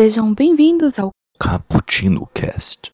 Sejam bem-vindos ao Cappuccino Cast.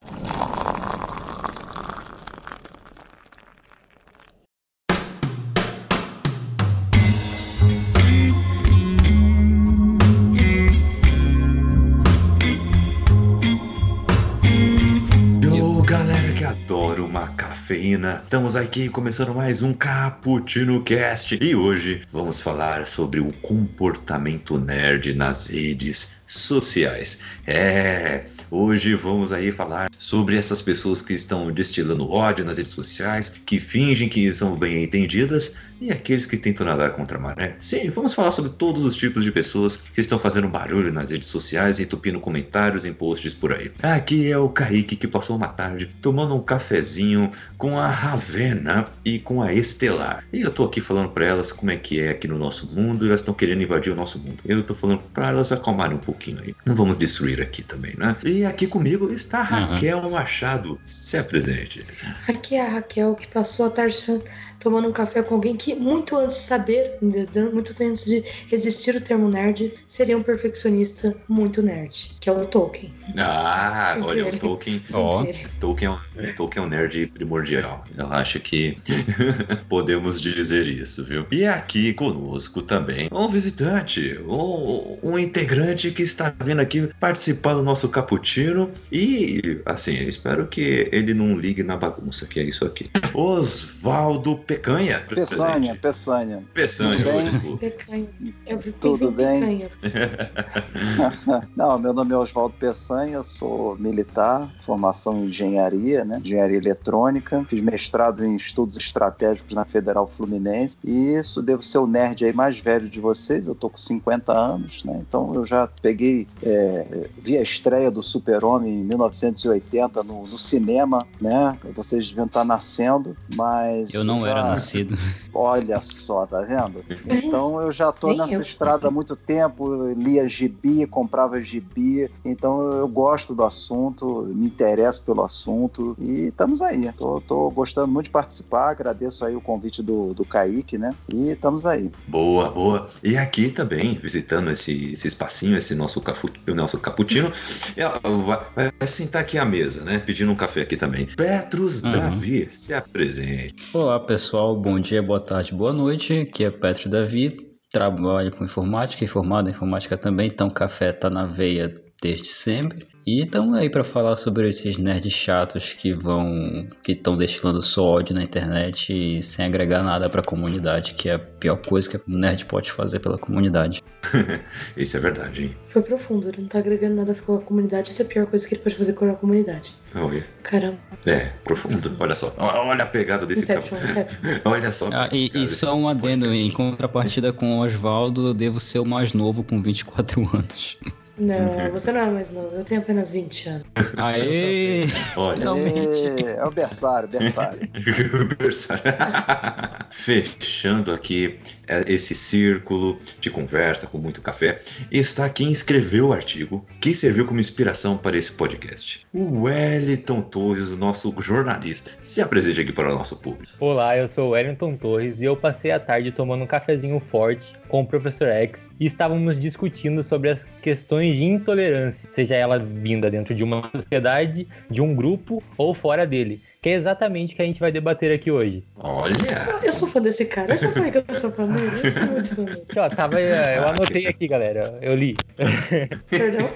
Yo, galera que adora uma cafeína, estamos aqui começando mais um Cappuccino Cast e hoje vamos falar sobre o comportamento nerd nas redes sociais. É, hoje vamos aí falar sobre essas pessoas que estão destilando ódio nas redes sociais, que fingem que são bem entendidas e aqueles que tentam nadar contra a maré. Sim, vamos falar sobre todos os tipos de pessoas que estão fazendo barulho nas redes sociais e entupindo comentários em posts por aí. Aqui é o Kaique que passou uma tarde tomando um cafezinho com a Ravena e com a Estelar. E eu tô aqui falando para elas como é que é aqui no nosso mundo e elas estão querendo invadir o nosso mundo. Eu tô falando para elas acalmarem um pouquinho aí. Não vamos destruir aqui também, né? E aqui comigo está Raquel Machado. Se apresente. Aqui é a Raquel que passou a tarde tomando um café com alguém que, muito antes de saber, muito antes de existir o termo nerd, seria um perfeccionista muito nerd, que é o Tolkien. Ah, Sempre olha, o ele. Tolkien. Ó. Sempre ele. Tolkien é, um, Tolkien é um nerd primordial. Eu acho que podemos dizer isso, viu? E aqui conosco também um visitante, um, um integrante que está vindo aqui participar do nosso cappuccino. E, assim, eu espero que ele não ligue na bagunça, que é isso aqui. Osvaldo Pecanha. Peçanha, Peçanha. Peçanha, Tudo bem? Pecanha. Eu pensei Tudo em bem? Não, meu nome é Oswaldo Peçanha, eu sou militar, formação em engenharia, né? Engenharia eletrônica. Fiz mestrado em estudos estratégicos na Federal Fluminense. E isso devo ser o nerd aí mais velho de vocês. Eu tô com 50 anos, né? Então eu já peguei, é, vi a estreia do Super-Homem em 1980 no, no cinema, né? Vocês deviam estar nascendo, mas. Eu não era nascido. Olha só, tá vendo? Então eu já tô Nem nessa eu. estrada há muito tempo, lia gibi, comprava gibi, então eu gosto do assunto, me interesso pelo assunto e estamos aí. Tô, tô gostando muito de participar, agradeço aí o convite do, do Kaique, né? E estamos aí. Boa, boa. E aqui também, visitando esse, esse espacinho, esse nosso, cafu, nosso cappuccino, vai, vai sentar aqui à mesa, né? Pedindo um café aqui também. Petrus Uhum. Davi, se apresente. Olá pessoal, bom dia, boa tarde, boa noite. Aqui é Petro Davi, trabalho com informática, informado em informática também, então café tá na veia desde sempre. E estamos aí para falar sobre esses nerds chatos que vão, que estão destilando só ódio na internet e sem agregar nada para a comunidade, que é a pior coisa que um nerd pode fazer pela comunidade. Isso é verdade, hein? Foi profundo, ele não tá agregando nada com a comunidade. Essa é a pior coisa que ele pode fazer com a comunidade. Olha. Caramba, É, profundo. Olha só. Olha a pegada desse Inception. Inception. Olha só. Ah, e, e só um adendo, em contrapartida com o Oswaldo, eu devo ser o mais novo com 24 anos. Não, você não é mais novo, eu tenho apenas 20 anos. Aê! Olha. Realmente. É, é o berçário, berçário. Fechando aqui esse círculo de conversa com muito café, está quem escreveu o artigo que serviu como inspiração para esse podcast. O Wellington Torres, o nosso jornalista. Se apresente aqui para o nosso público. Olá, eu sou o Wellington Torres e eu passei a tarde tomando um cafezinho forte com o Professor X e estávamos discutindo sobre as questões de intolerância, seja ela vinda dentro de uma sociedade, de um grupo ou fora dele, que é exatamente o que a gente vai debater aqui hoje. Olha! Eu sou fã desse cara, eu só falei que eu sou fã dele, eu sou muito fã dele. Aqui, ó, tava, eu anotei aqui, galera, eu li. Perdão?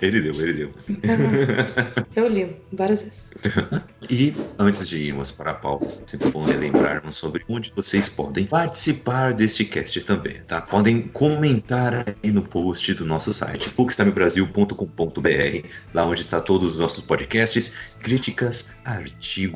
Ele deu, ele deu. Eu li várias vezes. E antes de irmos para a pauta, sempre bom relembrarmos sobre onde vocês podem participar deste cast também, tá? Podem comentar aí no post do nosso site, bookstimebrasil.com.br, lá onde está todos os nossos podcasts, críticas, artigos,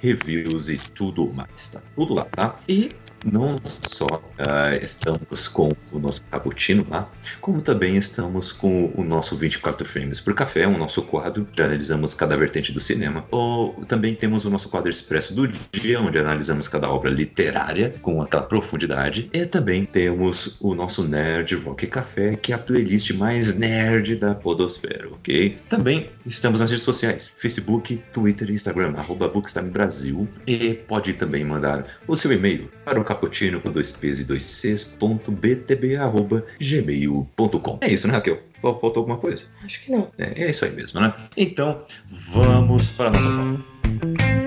reviews e tudo mais, tá? Tudo lá, tá? E não só ah, estamos com o nosso cappuccino lá, como também estamos com o nosso 24 frames por café, o nosso quadro, onde analisamos cada vertente do cinema. Ou também temos o nosso quadro expresso do dia, onde analisamos cada obra literária com aquela profundidade. E também temos o nosso Nerd Rock Café, que é a playlist mais nerd da podosfera, ok? Também estamos nas redes sociais, Facebook, Twitter Instagram, arroba Brasil. E pode também mandar o seu e-mail para o cappuccino com dois P's e dois C's, ponto btb, arroba, gmail.com. É isso, né, Raquel? Faltou alguma coisa? Acho que não. É, é isso aí mesmo, né? Então, vamos para a nossa pauta.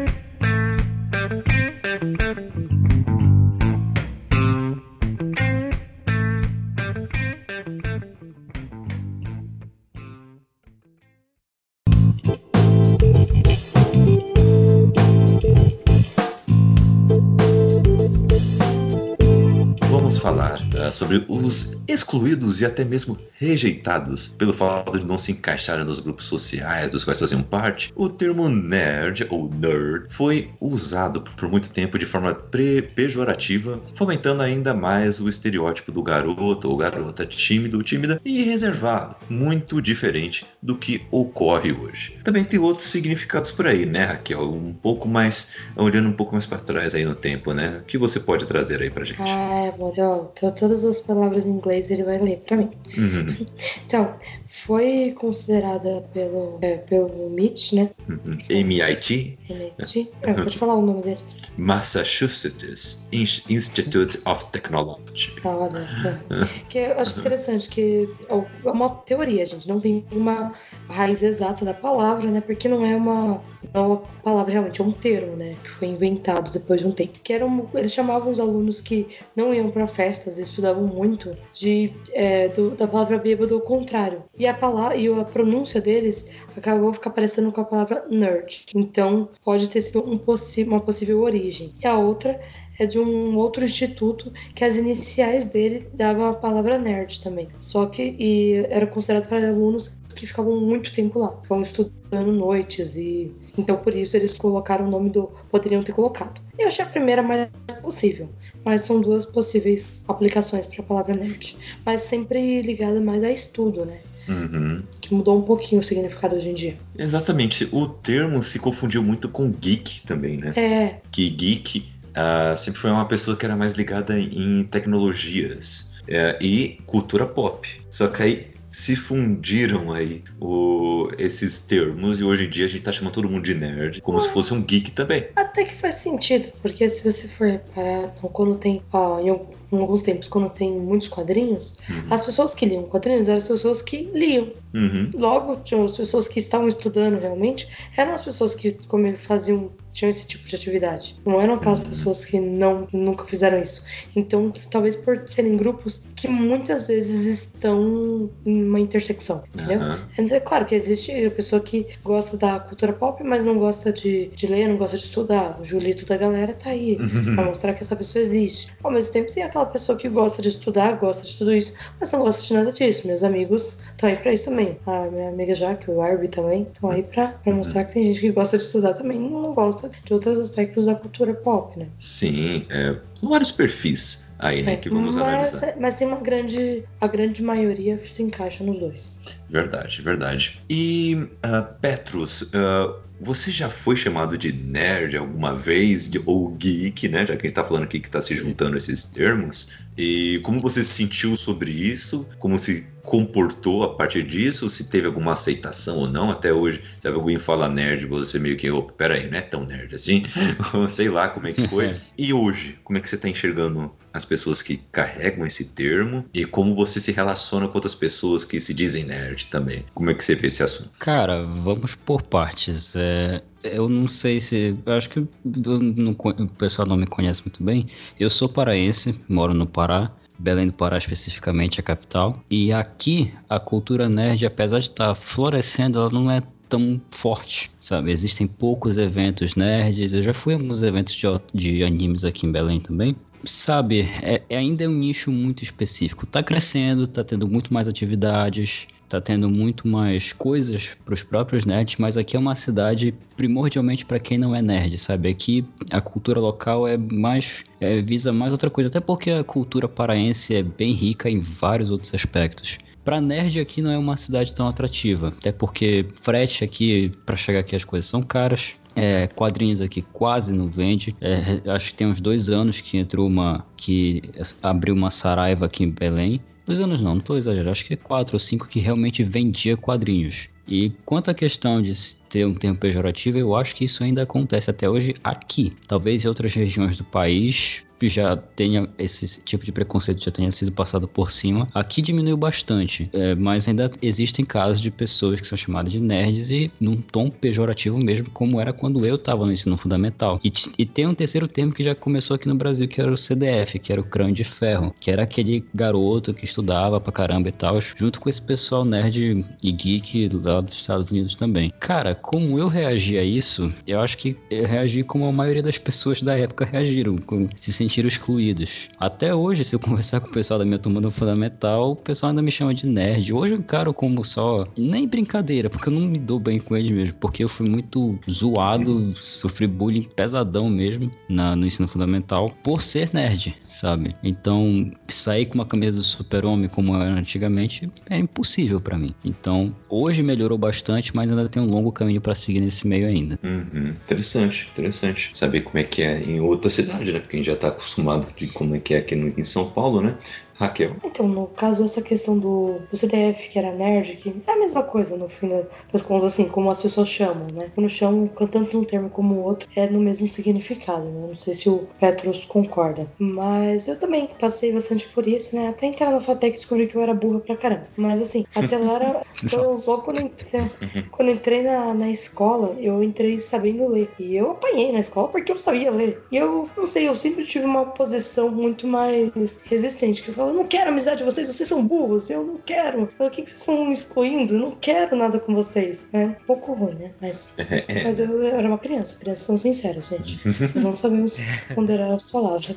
Sobre os excluídos e até mesmo rejeitados pelo fato de não se encaixarem nos grupos sociais dos quais faziam parte. O termo nerd ou nerd foi usado por muito tempo de forma pejorativa, fomentando ainda mais o estereótipo do garoto ou garota tímido, tímida e reservado, muito diferente do que ocorre hoje. Também tem outros significados por aí, né, Raquel? Um pouco mais, olhando um pouco mais para trás aí no tempo, né? O que você pode trazer aí pra gente? Ah, amor, então, todas as palavras em inglês ele vai ler pra mim. Uhum, Então, foi considerada pelo, é, pelo MIT, né? uhum. MIT, MIT. É, pode falar o nome dele. Massachusetts In- Institute of Technology. Olha, então. que eu acho interessante que é uma teoria, gente. Não tem uma raiz exata da palavra, né? Porque não é uma, é uma palavra realmente, é um termo, né? Que foi inventado depois de um tempo. Que eram, eles chamavam os alunos que não iam para festas e estudavam muito de, é, do- da palavra bêbado ao contrário. E a palavra e a pronúncia deles acabou ficar parecendo com a palavra nerd. Então pode ter sido um possi uma possível origem. E a outra é de um outro instituto que as iniciais dele davam a palavra nerd também. Só que e era considerado para alunos que ficavam muito tempo lá, ficavam estudando noites e então por isso eles colocaram o nome do poderiam ter colocado. Eu achei a primeira mais possível, mas são duas possíveis aplicações para a palavra nerd, mas sempre ligada mais a estudo, né? Uhum. Que mudou um pouquinho o significado hoje em dia. Exatamente. O termo se confundiu muito com geek também, né? É, Que geek ah, sempre foi uma pessoa que era mais ligada em tecnologias eh, e cultura pop. Só que aí se fundiram aí o- esses termos e hoje em dia a gente tá chamando todo mundo de nerd, como se fosse um geek também. Até que faz sentido, porque se você for reparar, então, quando tem, ó, em, al- em alguns tempos, quando tem muitos quadrinhos, Uhum. as pessoas que liam quadrinhos eram as pessoas que liam. Uhum. Logo, tinham as pessoas que estavam estudando realmente, eram as pessoas que como ele, faziam, tinham esse tipo de atividade. Não eram aquelas pessoas que não nunca fizeram isso. Então, talvez por serem grupos que muitas vezes estão em uma intersecção, entendeu? Aham. É claro que existe a pessoa que gosta da cultura pop, mas não gosta de, de ler, não gosta de estudar. O Julito da galera tá aí pra mostrar que essa pessoa existe. Ao mesmo tempo, tem aquela pessoa que gosta de estudar, gosta de tudo isso, mas não gosta de nada disso. Meus amigos estão aí pra isso também. A minha amiga Jaque, o Arby também, estão aí pra, pra mostrar que tem gente que gosta de estudar também não gosta de outros aspectos da cultura pop, né? Sim, é, vários perfis aí, né, É, que vamos mas, analisar. mas tem uma grande. A grande maioria se encaixa nos dois. Verdade, verdade. E, ah, Petrus, ah, você já foi chamado de nerd alguma vez, ou geek, né? Já que a gente tá falando aqui que tá se juntando esses termos. E como você se sentiu sobre isso? Como se comportou a partir disso? Se teve alguma aceitação ou não? Até hoje, se alguém fala nerd, você meio que, opa, peraí, não é tão nerd assim? Sei lá como é que foi. E hoje, como é que você tá enxergando as pessoas que carregam esse termo? E como você se relaciona com outras pessoas que se dizem nerd também? Como é que você vê esse assunto? Cara, vamos por partes. É, eu não sei se. Eu acho que não o pessoal não me conhece muito bem. Eu sou paraense, moro no Pará. Belém do Pará, especificamente, a capital. E aqui, a cultura nerd, apesar de estar florescendo, ela não é tão forte, sabe? Existem poucos eventos nerds. Eu já fui a alguns eventos de, de animes aqui em Belém também. Sabe, é, é ainda é um nicho muito específico. Tá crescendo, tá tendo muito mais atividades, tá tendo muito mais coisas para os próprios nerds, mas aqui é uma cidade primordialmente para quem não é nerd, sabe? Aqui a cultura local é mais é, visa mais outra coisa, até porque a cultura paraense é bem rica em vários outros aspectos. Para nerd aqui não é uma cidade tão atrativa, até porque frete aqui para chegar aqui as coisas são caras. É, quadrinhos aqui quase não vende. É, acho que tem uns dois anos que entrou uma. que abriu uma Saraiva aqui em Belém. Dois anos não, não tô exagerando. Acho que é quatro ou cinco que realmente vendia quadrinhos. E quanto à questão de ter um termo pejorativo, eu acho que isso ainda acontece até hoje aqui. Talvez em outras regiões do país já tenha esse tipo de preconceito já tenha sido passado por cima, aqui diminuiu bastante. É, mas ainda existem casos de pessoas que são chamadas de nerds e num tom pejorativo mesmo, como era quando eu estava no ensino fundamental. E, e, tem um terceiro termo que já começou aqui no Brasil, que era o CDF, que era o crânio de ferro, que era aquele garoto que estudava pra caramba e tal, junto com esse pessoal nerd e geek lá dos Estados Unidos também. Cara, como eu reagi a isso, eu acho que eu reagi como a maioria das pessoas da época reagiram, com, se sentiram excluídos. Até hoje, se eu conversar com o pessoal da minha turma do Fundamental, o pessoal ainda me chama de nerd. Hoje eu encaro como só, nem brincadeira, porque eu não me dou bem com eles mesmo, porque eu fui muito zoado, sofri bullying pesadão mesmo na, no ensino fundamental por ser nerd, sabe? Então, sair com uma camisa do super-homem como era antigamente é impossível para mim. Então, hoje melhorou bastante, mas ainda tem um longo caminho para seguir nesse meio ainda. Uhum. Interessante, interessante. Saber como é que é em outra cidade, né? Porque a gente já tá acostumado de como é que é aqui no, em São Paulo, né? Raquel. Então, no caso, essa questão do, do CDF, que era nerd, que é a mesma coisa, no fim das contas, assim, como as pessoas chamam, né? Quando chamam tanto um termo como o outro, é no mesmo significado, né? Não sei se o Petros concorda. Mas eu também passei bastante por isso, né? Até entrar na FATEC descobri que eu era burra pra caramba. Mas, assim, até lá era... Eu, logo quando, entrei, quando entrei na, na escola, eu entrei sabendo ler. E eu apanhei na escola porque eu sabia ler. E eu, não sei, eu sempre tive uma posição muito mais resistente, que eu eu não quero amizade de vocês, vocês são burros, eu não quero. O que, que vocês estão me excluindo? Eu não quero nada com vocês. É um pouco ruim, né? Mas, mas eu, eu era uma criança, crianças são sinceras, gente. Nós não sabemos ponderar as palavras.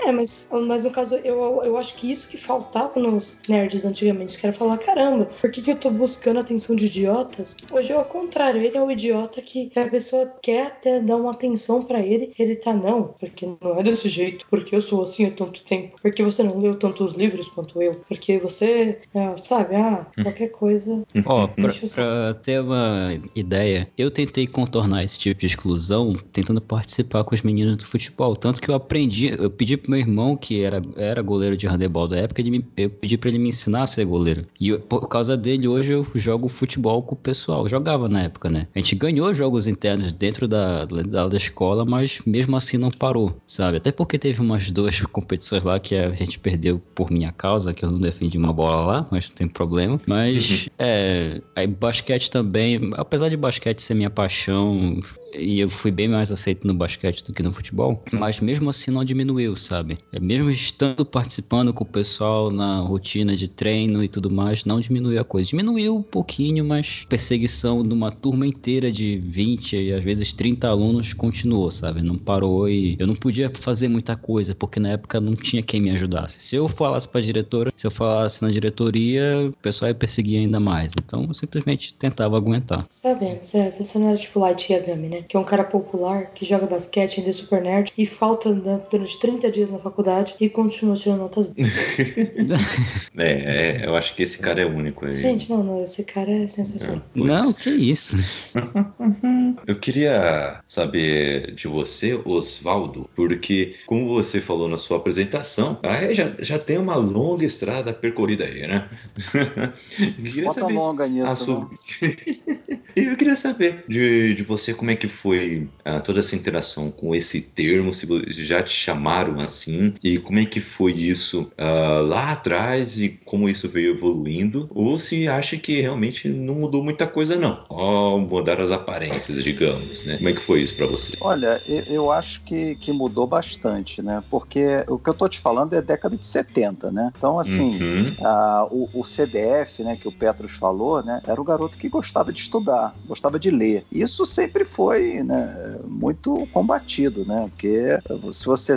É, é mas, mas no caso, eu, eu acho que isso que faltava nos nerds antigamente, que era falar, caramba, por que, que eu tô buscando atenção de idiotas? Hoje é o contrário, ele é o idiota que a pessoa quer até dar uma atenção para ele, ele tá, não, porque não é desse jeito, porque eu sou assim há tanto tempo, porque você não leu tanto tantos livros quanto eu, porque você, é, sabe, ah, qualquer coisa. Ó, oh, pra, pra, ter uma ideia, eu tentei contornar esse tipo de exclusão tentando participar com os meninos do futebol. Tanto que eu aprendi, eu pedi pro meu irmão, que era, era goleiro de handebol da época, me, eu pedi pra ele me ensinar a ser goleiro. E eu, por causa dele, hoje eu jogo futebol com o pessoal. Eu jogava na época, né? A gente ganhou jogos internos dentro da, da, da escola, mas mesmo assim não parou, sabe? Até porque teve umas duas competições lá que a gente perdeu por minha causa, que eu não defendi uma bola lá, mas não tem problema. Mas, uhum. é, aí basquete também, apesar de basquete ser minha paixão, e eu fui bem mais aceito no basquete do que no futebol, mas mesmo assim não diminuiu, sabe? É, mesmo estando participando com o pessoal na rotina de treino e tudo mais, não diminuiu a coisa. Diminuiu um pouquinho, mas perseguição de uma turma inteira de 20 e às vezes 30 alunos continuou, sabe? Não parou e eu não podia fazer muita coisa, porque na época não tinha quem me ajudasse. Se eu falasse pra diretora, se eu falasse na diretoria, o pessoal ia perseguir ainda mais. Então eu simplesmente tentava aguentar. Sabemos, é, você não era tipo Light Yagami, né? Que é um cara popular, que joga basquete, ainda é super nerd, e falta durante 30 dias na faculdade e continua tirando notas é, é, eu acho que esse cara é único aí. Gente, não, não, esse cara é sensacional. É, não, que isso. eu queria saber de você, Osvaldo, porque, como você falou na sua apresentação, aí já, já tem uma longa estrada percorrida aí, né? eu Bota saber longa nisso. Sua... e eu queria saber de, de você como é que foi uh, toda essa interação com esse termo, se já te chamaram assim, e como é que foi isso uh, lá atrás e como isso veio evoluindo, ou se acha que realmente não mudou muita coisa não, só mudaram as aparências, digamos, né? Como é que foi isso para você? Olha, eu, eu acho que, que mudou bastante, né? Porque o que eu tô te falando é década de 70, né? Então, assim, uhum. uh, o, o CDF, né, que o Petros falou, né, era o garoto que gostava de estudar, gostava de ler. Isso sempre foi né, muito combatido, né? Porque se você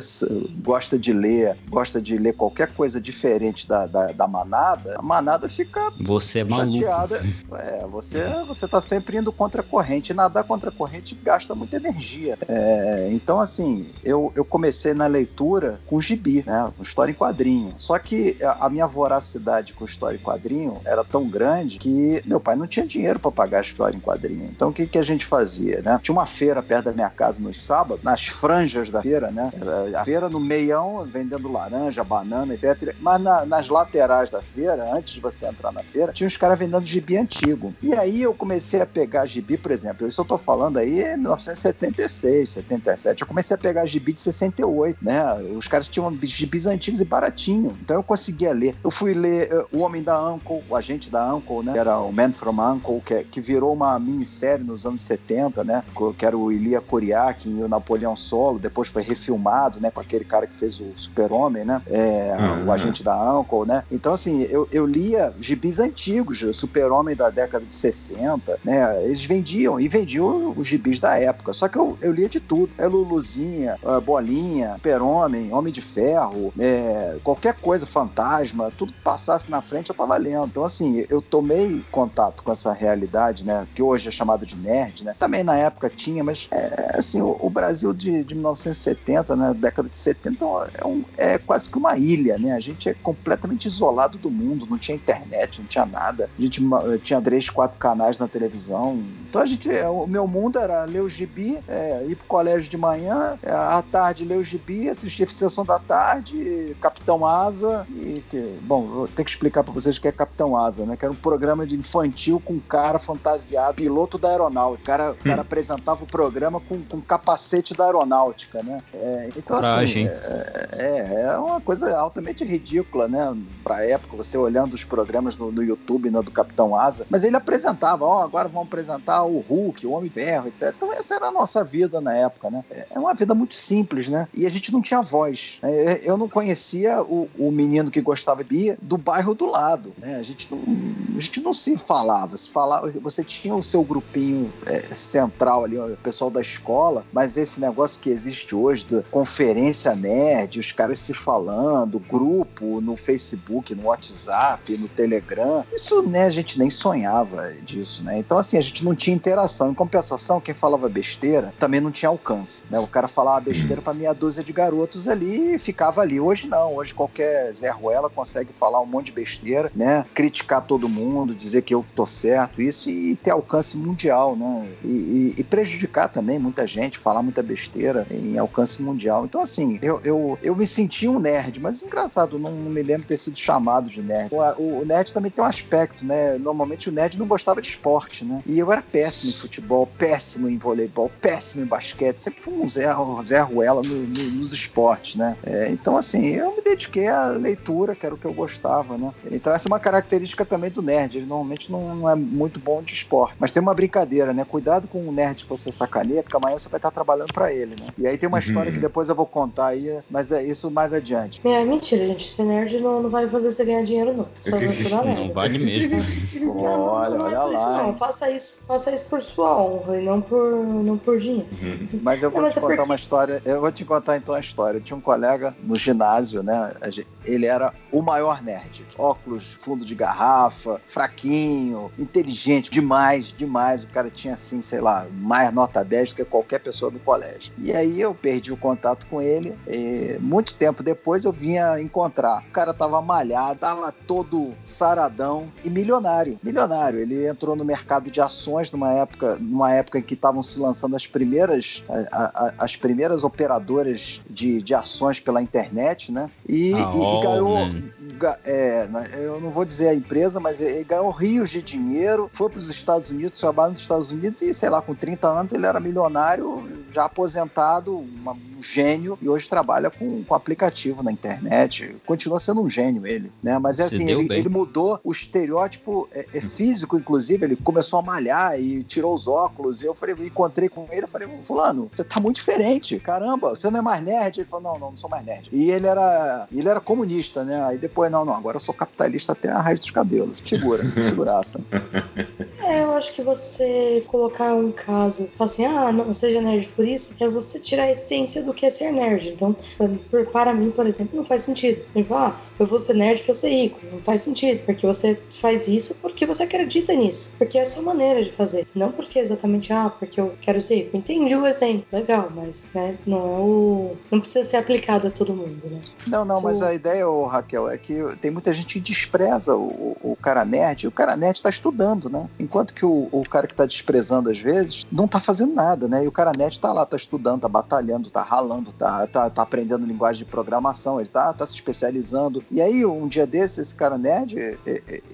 gosta de ler, gosta de ler qualquer coisa diferente da, da, da manada, a manada fica você é chateada. Maluco. É, você, você tá sempre indo contra a corrente. Nadar contra a corrente gasta muita energia. É, então, assim, eu, eu comecei na leitura com gibi, né? Com história em quadrinho. Só que a, a minha voracidade com história em quadrinho era tão grande que meu pai não tinha dinheiro para pagar a história em quadrinho. Então, o que, que a gente fazia, né? Tinha uma feira perto da minha casa nos sábados, nas franjas da feira, né? A feira no meião vendendo laranja, banana, etc. Mas na, nas laterais da feira, antes de você entrar na feira, tinha uns caras vendendo gibi antigo. E aí eu comecei a pegar gibi, por exemplo, isso eu tô falando aí em 1976, 77. Eu comecei a pegar gibi de 68, né? Os caras tinham gibis antigos e baratinho. Então eu conseguia ler. Eu fui ler uh, O Homem da Uncle, o agente da Uncle, né? Era o Man from Uncle, que, que virou uma minissérie nos anos 70, né? Que era o Ilia Kuriak e o Napoleão Solo. Depois foi refilmado, né? Com aquele cara que fez o Super-Homem, né? É, uhum. O agente da Uncle, né? Então, assim, eu, eu lia gibis antigos, Super-Homem da década de 60, né? Eles vendiam e vendiam os gibis da época. Só que eu, eu lia de tudo. É Luluzinha, Bolinha, Super-Homem, Homem de Ferro, é, qualquer coisa, fantasma, tudo que passasse na frente eu tava lendo. Então, assim, eu tomei contato com essa realidade, né? Que hoje é chamado de nerd, né? Também na época tinha, mas é, assim, o, o Brasil de, de 1970, né? Década de 70 é, um, é quase que uma ilha, né? A gente é completamente isolado do mundo, não tinha internet, não tinha nada. A gente tinha três, quatro canais na televisão. Então a gente, é, o meu mundo era ler o gibi, é, ir pro colégio de manhã, é, à tarde ler o gibi, assistir sessão da tarde, Capitão Asa e que, bom, vou ter que explicar para vocês o que é Capitão Asa, né? Que era um programa de infantil com um cara fantasiado, piloto da aeronáutica. O cara, o cara hum. apresentava o programa com, com capacete da aeronáutica, né? É, então, assim, Coragem. assim, é, é uma coisa altamente ridícula, né? Pra época, você olhando os programas no, no YouTube né, do Capitão Asa, mas ele apresentava, ó, oh, agora vamos apresentar o Hulk, o Homem-Ferro, etc. Então, essa era a nossa vida na época, né? É uma vida muito simples, né? E a gente não tinha voz. Né? Eu não conhecia o, o menino que gostava de Bia do bairro do lado, né? A gente não, a gente não se falava, se falava, você tinha o seu grupinho é, central ali, o pessoal da escola, mas esse negócio que existe hoje, da conferência nerd, os caras se falando, grupo no Facebook, no WhatsApp, no Telegram, isso, né, a gente nem sonhava disso, né? Então, assim, a gente não tinha interação. Em compensação, quem falava besteira também não tinha alcance, né? O cara falava besteira para meia dúzia de garotos ali e ficava ali. Hoje não, hoje qualquer Zé Ruela consegue falar um monte de besteira, né? Criticar todo mundo, dizer que eu tô certo, isso e ter alcance mundial, né? E, e, e prejudicar também muita gente, falar muita besteira em alcance mundial. Então, assim, eu, eu, eu me senti um nerd, mas engraçado, não, não me lembro ter sido chamado de nerd. O, o, nerd também tem um aspecto, né? Normalmente o nerd não gostava de esporte, né? E eu era péssimo em futebol, péssimo em voleibol, péssimo em basquete, sempre fui um Zé, Zé Ruela no, no, nos esportes, né? É, então, assim, eu me dediquei à leitura, que era o que eu gostava, né? Então, essa é uma característica também do nerd. Ele normalmente não, não é muito bom de esporte. Mas tem uma brincadeira, né? Cuidado com o nerd que você sacaneia, porque amanhã você vai estar trabalhando para ele, né? E aí tem uma uhum. história que depois eu vou contar aí, mas é isso mais adiante. É, mentira, gente. Ser nerd não, não vai fazer você ganhar dinheiro, não. Só vai estudar Não vale mesmo. olha, não, não é olha lá. Isso, não. Faça isso, faça isso por sua honra e não por, não por dinheiro. Uhum. Mas eu vou não, te contar uma história. Eu vou te contar então a história. Eu tinha um colega no ginásio, né? Ele era o maior nerd. Óculos, fundo de garrafa, fraquinho, inteligente, demais, demais. O cara tinha assim, sei lá, mais nota 10 do que qualquer pessoa do colégio. E aí eu perdi o contato com ele. muito tempo depois eu vinha encontrar. O cara tava malhado, tava todo saradão e milionário. Milionário. Ele entrou no mercado de ações numa época, numa época em que estavam se lançando as primeiras, a, a, as primeiras operadoras de, de ações pela internet, né? E, ah, e, e ganhou. É, eu não vou dizer a empresa, mas ele ganhou rios de dinheiro, foi para os Estados Unidos, trabalhou nos Estados Unidos e, sei lá, com 30 anos ele era milionário, já aposentado, uma, um gênio, e hoje trabalha com, com aplicativo na internet. Continua sendo um gênio ele, né? Mas é assim, ele, ele, mudou o estereótipo é, é físico, inclusive, ele começou a malhar e tirou os óculos, e eu falei, encontrei com ele, eu falei, fulano, você tá muito diferente, caramba, você não é mais nerd? Ele falou, não, não, não sou mais nerd. E ele era, ele era comunista, né? Aí depois, não, não, agora eu sou capitalista até a raiz dos cabelos. Figura, figuraça. É, eu acho que você colocar um caso, falar assim, ah, não seja nerd por isso, é você tirar a essência do que é ser nerd. Então, para mim, por exemplo, não faz sentido. Tipo, ah, eu vou ser nerd pra ser rico. Não faz sentido, porque você faz isso porque você acredita nisso. Porque é a sua maneira de fazer. Não porque exatamente, ah, porque eu quero ser rico. Entendi o exemplo, legal, mas né, não é o. Não precisa ser aplicado a todo mundo, né? Não, não, mas O- a ideia, ô, Raquel, é que tem muita gente que despreza o, o cara nerd. O cara nerd tá estudando, né? Enquanto que o, o cara que tá desprezando às vezes não tá fazendo nada, né? E o cara nerd tá lá, tá estudando, tá batalhando, tá ralando, tá, tá, tá aprendendo linguagem de programação, ele tá, tá se especializando. E aí, um dia desse, esse cara nerd,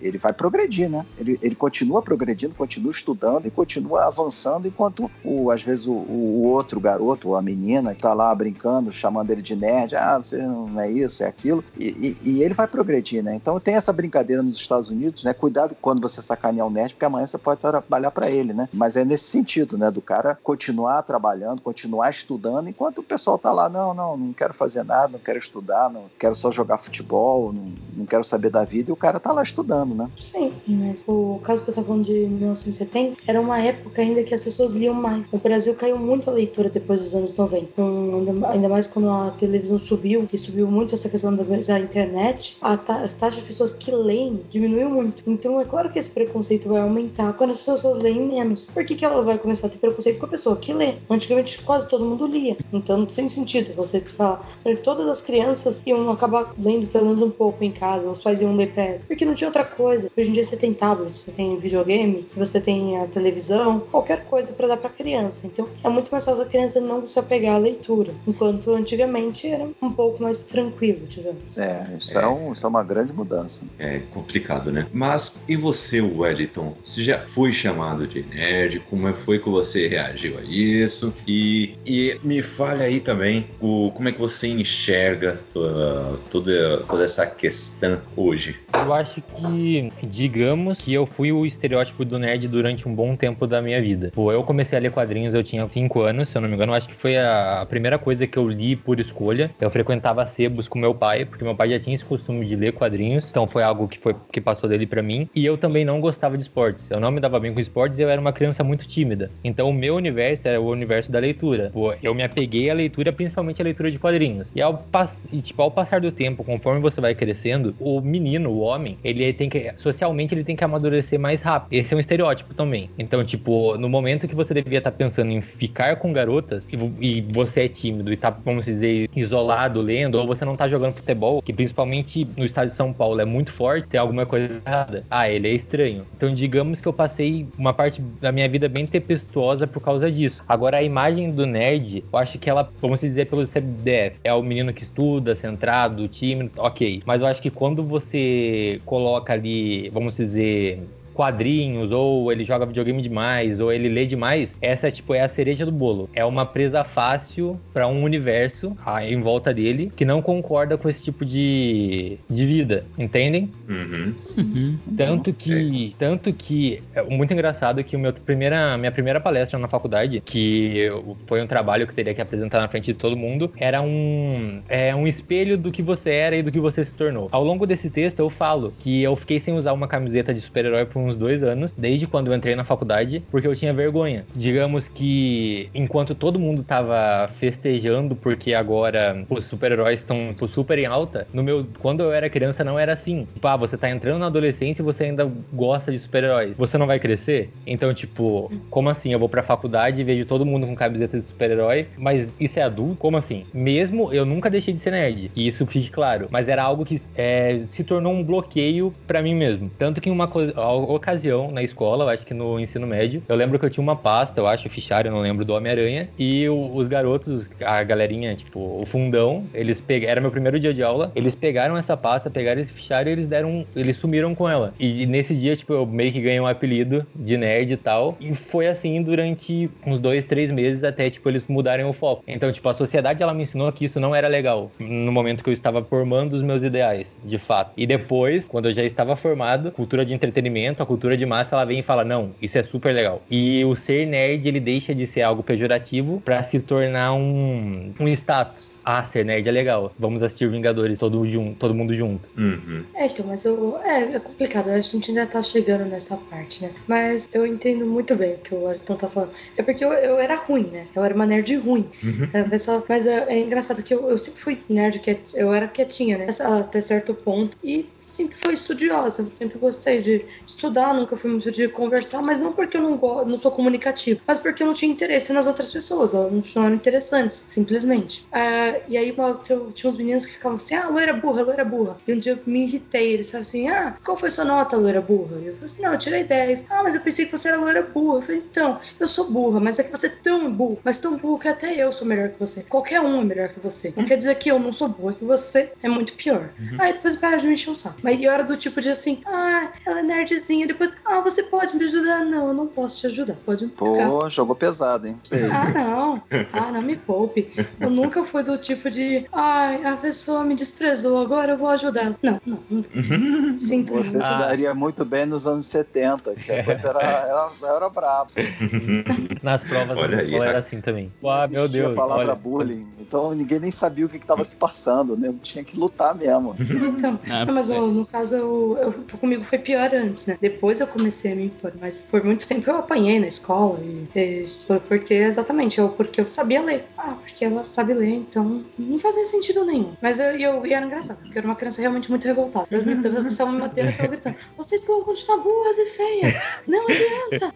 ele vai progredir, né? Ele, ele continua progredindo, continua estudando e continua avançando, enquanto o, às vezes o, o outro garoto ou a menina que tá lá brincando, chamando ele de nerd, ah, você não é isso, é aquilo, e, e- e ele vai progredir, né? Então tem essa brincadeira nos Estados Unidos, né? Cuidado quando você sacanear o nerd, porque amanhã você pode trabalhar para ele, né? Mas é nesse sentido, né? Do cara continuar trabalhando, continuar estudando, enquanto pessoal tá lá, não, não, não quero fazer nada, não quero estudar, não quero só jogar futebol, não, não quero saber da vida, e o cara tá lá estudando, né? Sim, mas o caso que eu tava falando de 1970 era uma época ainda que as pessoas liam mais. O Brasil caiu muito a leitura depois dos anos 90. Com- ainda, ainda mais quando a televisão subiu, e subiu muito essa questão da, da internet, a, ta- taxa de pessoas que leem diminuiu muito. Então é claro que esse preconceito vai aumentar quando as pessoas leem menos. Por que, que ela vai começar a ter preconceito com a pessoa que lê? Antigamente quase todo mundo lia. Então não tem sentido você falar. Todas as crianças iam acabar lendo pelo menos um pouco em casa, os pais iam ler pra elas. Porque não tinha outra coisa. Hoje em dia você tem tablet, você tem videogame, você tem a televisão, qualquer coisa pra dar pra criança. Então é muito mais fácil a criança não se apegar à leitura. Enquanto antigamente era um pouco mais tranquilo, digamos. É, isso é, um- isso é uma grande mudança. É complicado, né? Mas e você, Wellington? Você já foi chamado de nerd? Como é- foi que você reagiu a isso? E, e me fale aí também o, como é que você enxerga toda, toda, toda essa questão hoje. Eu acho que, digamos que eu fui o estereótipo do nerd durante um bom tempo da minha vida. Pô, eu comecei a ler quadrinhos, eu tinha 5 anos, se eu não me engano. Acho que foi a, primeira coisa que eu li por escolha. Eu frequentava sebos com meu pai, porque meu pai já tinha esse costume de ler quadrinhos. Então foi algo que, foi, que passou dele pra mim. E eu também não gostava de esportes. Eu não me dava bem com esportes eu era uma criança muito tímida. Então o meu universo era o universo da leitura. Pô, eu me apeguei à leitura, principalmente à leitura de quadrinhos. E ao, pass- e, tipo, ao passar do tempo, conforme você vai crescendo, o menino, o homem, ele tem que. Socialmente, ele tem que amadurecer mais rápido. Esse é um estereótipo também. Então, tipo, no momento que você devia estar pensando em ficar com garotas e, e você é tímido e tá, vamos dizer, isolado lendo, ou você não tá jogando futebol, que principalmente no estado de São Paulo é muito forte, tem alguma coisa errada. Ah, ele é estranho. Então, digamos que eu passei uma parte da minha vida bem tempestuosa por causa disso. Agora, a imagem do nerd, eu acho que ela, vamos dizer pelo CBDF, é o menino que estuda, centrado, tímido, ok. Mas eu acho que quando você coloca ali, vamos dizer, quadrinhos, ou ele joga videogame demais, ou ele lê demais, essa tipo é a cereja do bolo. É uma presa fácil para um universo ah, em volta dele que não concorda com esse tipo de, de vida, entendem? Uhum. Uhum. Tanto que, tanto que é muito engraçado que o meu primeira, minha primeira palestra na faculdade, que foi um trabalho que eu teria que apresentar na frente de todo mundo, era um é um espelho do que você era e do que você se tornou. Ao longo desse texto eu falo que eu fiquei sem usar uma camiseta de super-herói por uns dois anos, desde quando eu entrei na faculdade, porque eu tinha vergonha. Digamos que enquanto todo mundo tava festejando porque agora os super-heróis estão super em alta, no meu quando eu era criança não era assim. Tipo, ah, você tá entrando na adolescência e você ainda gosta de super-heróis. Você não vai crescer? Então, tipo, como assim? Eu vou pra faculdade e vejo todo mundo com camiseta de super-herói, mas isso é adulto? Como assim? Mesmo eu nunca deixei de ser nerd, que isso fique claro, mas era algo que é, se tornou um bloqueio pra mim mesmo. Tanto que uma co- a- ocasião na escola, eu acho que no ensino médio, eu lembro que eu tinha uma pasta, eu acho, fichário, eu não lembro, do Homem-Aranha, e o- os garotos, a galerinha, tipo, o fundão, eles pegaram, era meu primeiro dia de aula, eles pegaram essa pasta, pegaram esse fichário e eles deram, eles sumiram com ela. E nesse dia, tipo, eu meio que ganhei um apelido de nerd e tal, e foi assim durante uns dois, três meses até, tipo, eles mudarem o foco. Então, tipo, a sociedade, ela me ensinou que isso não era legal, no momento que eu estava formando os meus ideais, de fato. E depois, quando eu já estava formado, cultura de entretenimento, a cultura de massa, ela vem e fala, não, isso é super legal. E o ser nerd, ele deixa de ser algo pejorativo pra se tornar um, um status. ah, ser nerd é legal, vamos assistir Vingadores todo, jun todo mundo junto. Uhum. É, então, mas eu. É, é complicado, a gente ainda tá chegando nessa parte, né? Mas eu entendo muito bem o que o Ayrton tá falando. É porque eu, eu era ruim, né? Eu era uma nerd ruim. Uhum. É, pessoal, mas é, é engraçado que eu, eu sempre fui nerd, quiet, eu era quietinha, né? Até certo ponto. E sempre fui estudiosa, sempre gostei de estudar, nunca fui muito de conversar, mas não porque eu não, go- não sou comunicativo, mas porque eu não tinha interesse nas outras pessoas, elas não eram interessantes, simplesmente. Ah, e aí eu- tinha uns meninos que ficavam assim, ah, loira burra, loira burra. E um dia eu me irritei, eles falaram assim, ah, qual foi sua nota, loira burra? E eu falei assim, não, eu tirei 10. Ah, mas eu pensei que você era loira burra. Eu falei, então, eu sou burra, mas é que você é tão burro, mas tão burro que até eu sou melhor que você. Qualquer um é melhor que você. Não quer dizer que eu não sou burra, que você é muito pior. Aí depois para de me encher o saco. Mas eu era do tipo de assim, ah, ela é nerdzinha. Depois, ah, você pode me ajudar? Não, eu não posso te ajudar. Pode me ficar. Pô, jogou pesado, hein? Ah, não. Ah, não me poupe. Eu nunca fui do tipo de, ai, a pessoa me desprezou, agora eu vou ajudar. Não, não. não. Sinto Você muito. se daria muito bem nos anos 70, que a coisa era, era, era brabo. Nas provas Olha aí, era assim também. Ah, meu Deus, a palavra olha. bullying. Então ninguém nem sabia o que estava se passando, né? Eu tinha que lutar mesmo. Então, Ah, não, mas no caso, eu, eu- comigo foi pior antes, né? Depois eu comecei a me impor, mas por muito tempo eu apanhei na escola. E, e foi porque, exatamente, eu, porque eu sabia ler. Ah, porque ela sabe ler, então não fazia sentido nenhum. Mas eu, eu, e era engraçado, porque eu era uma criança realmente muito revoltada. Elas me elas estavam me batendo e estavam gritando: vocês que vão continuar burras e feias, não adianta.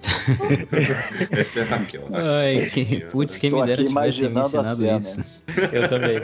Essa é a Raquel. Ai, que, putz, quem Tô me dera aqui imaginando a ensinado cena. isso. Eu também.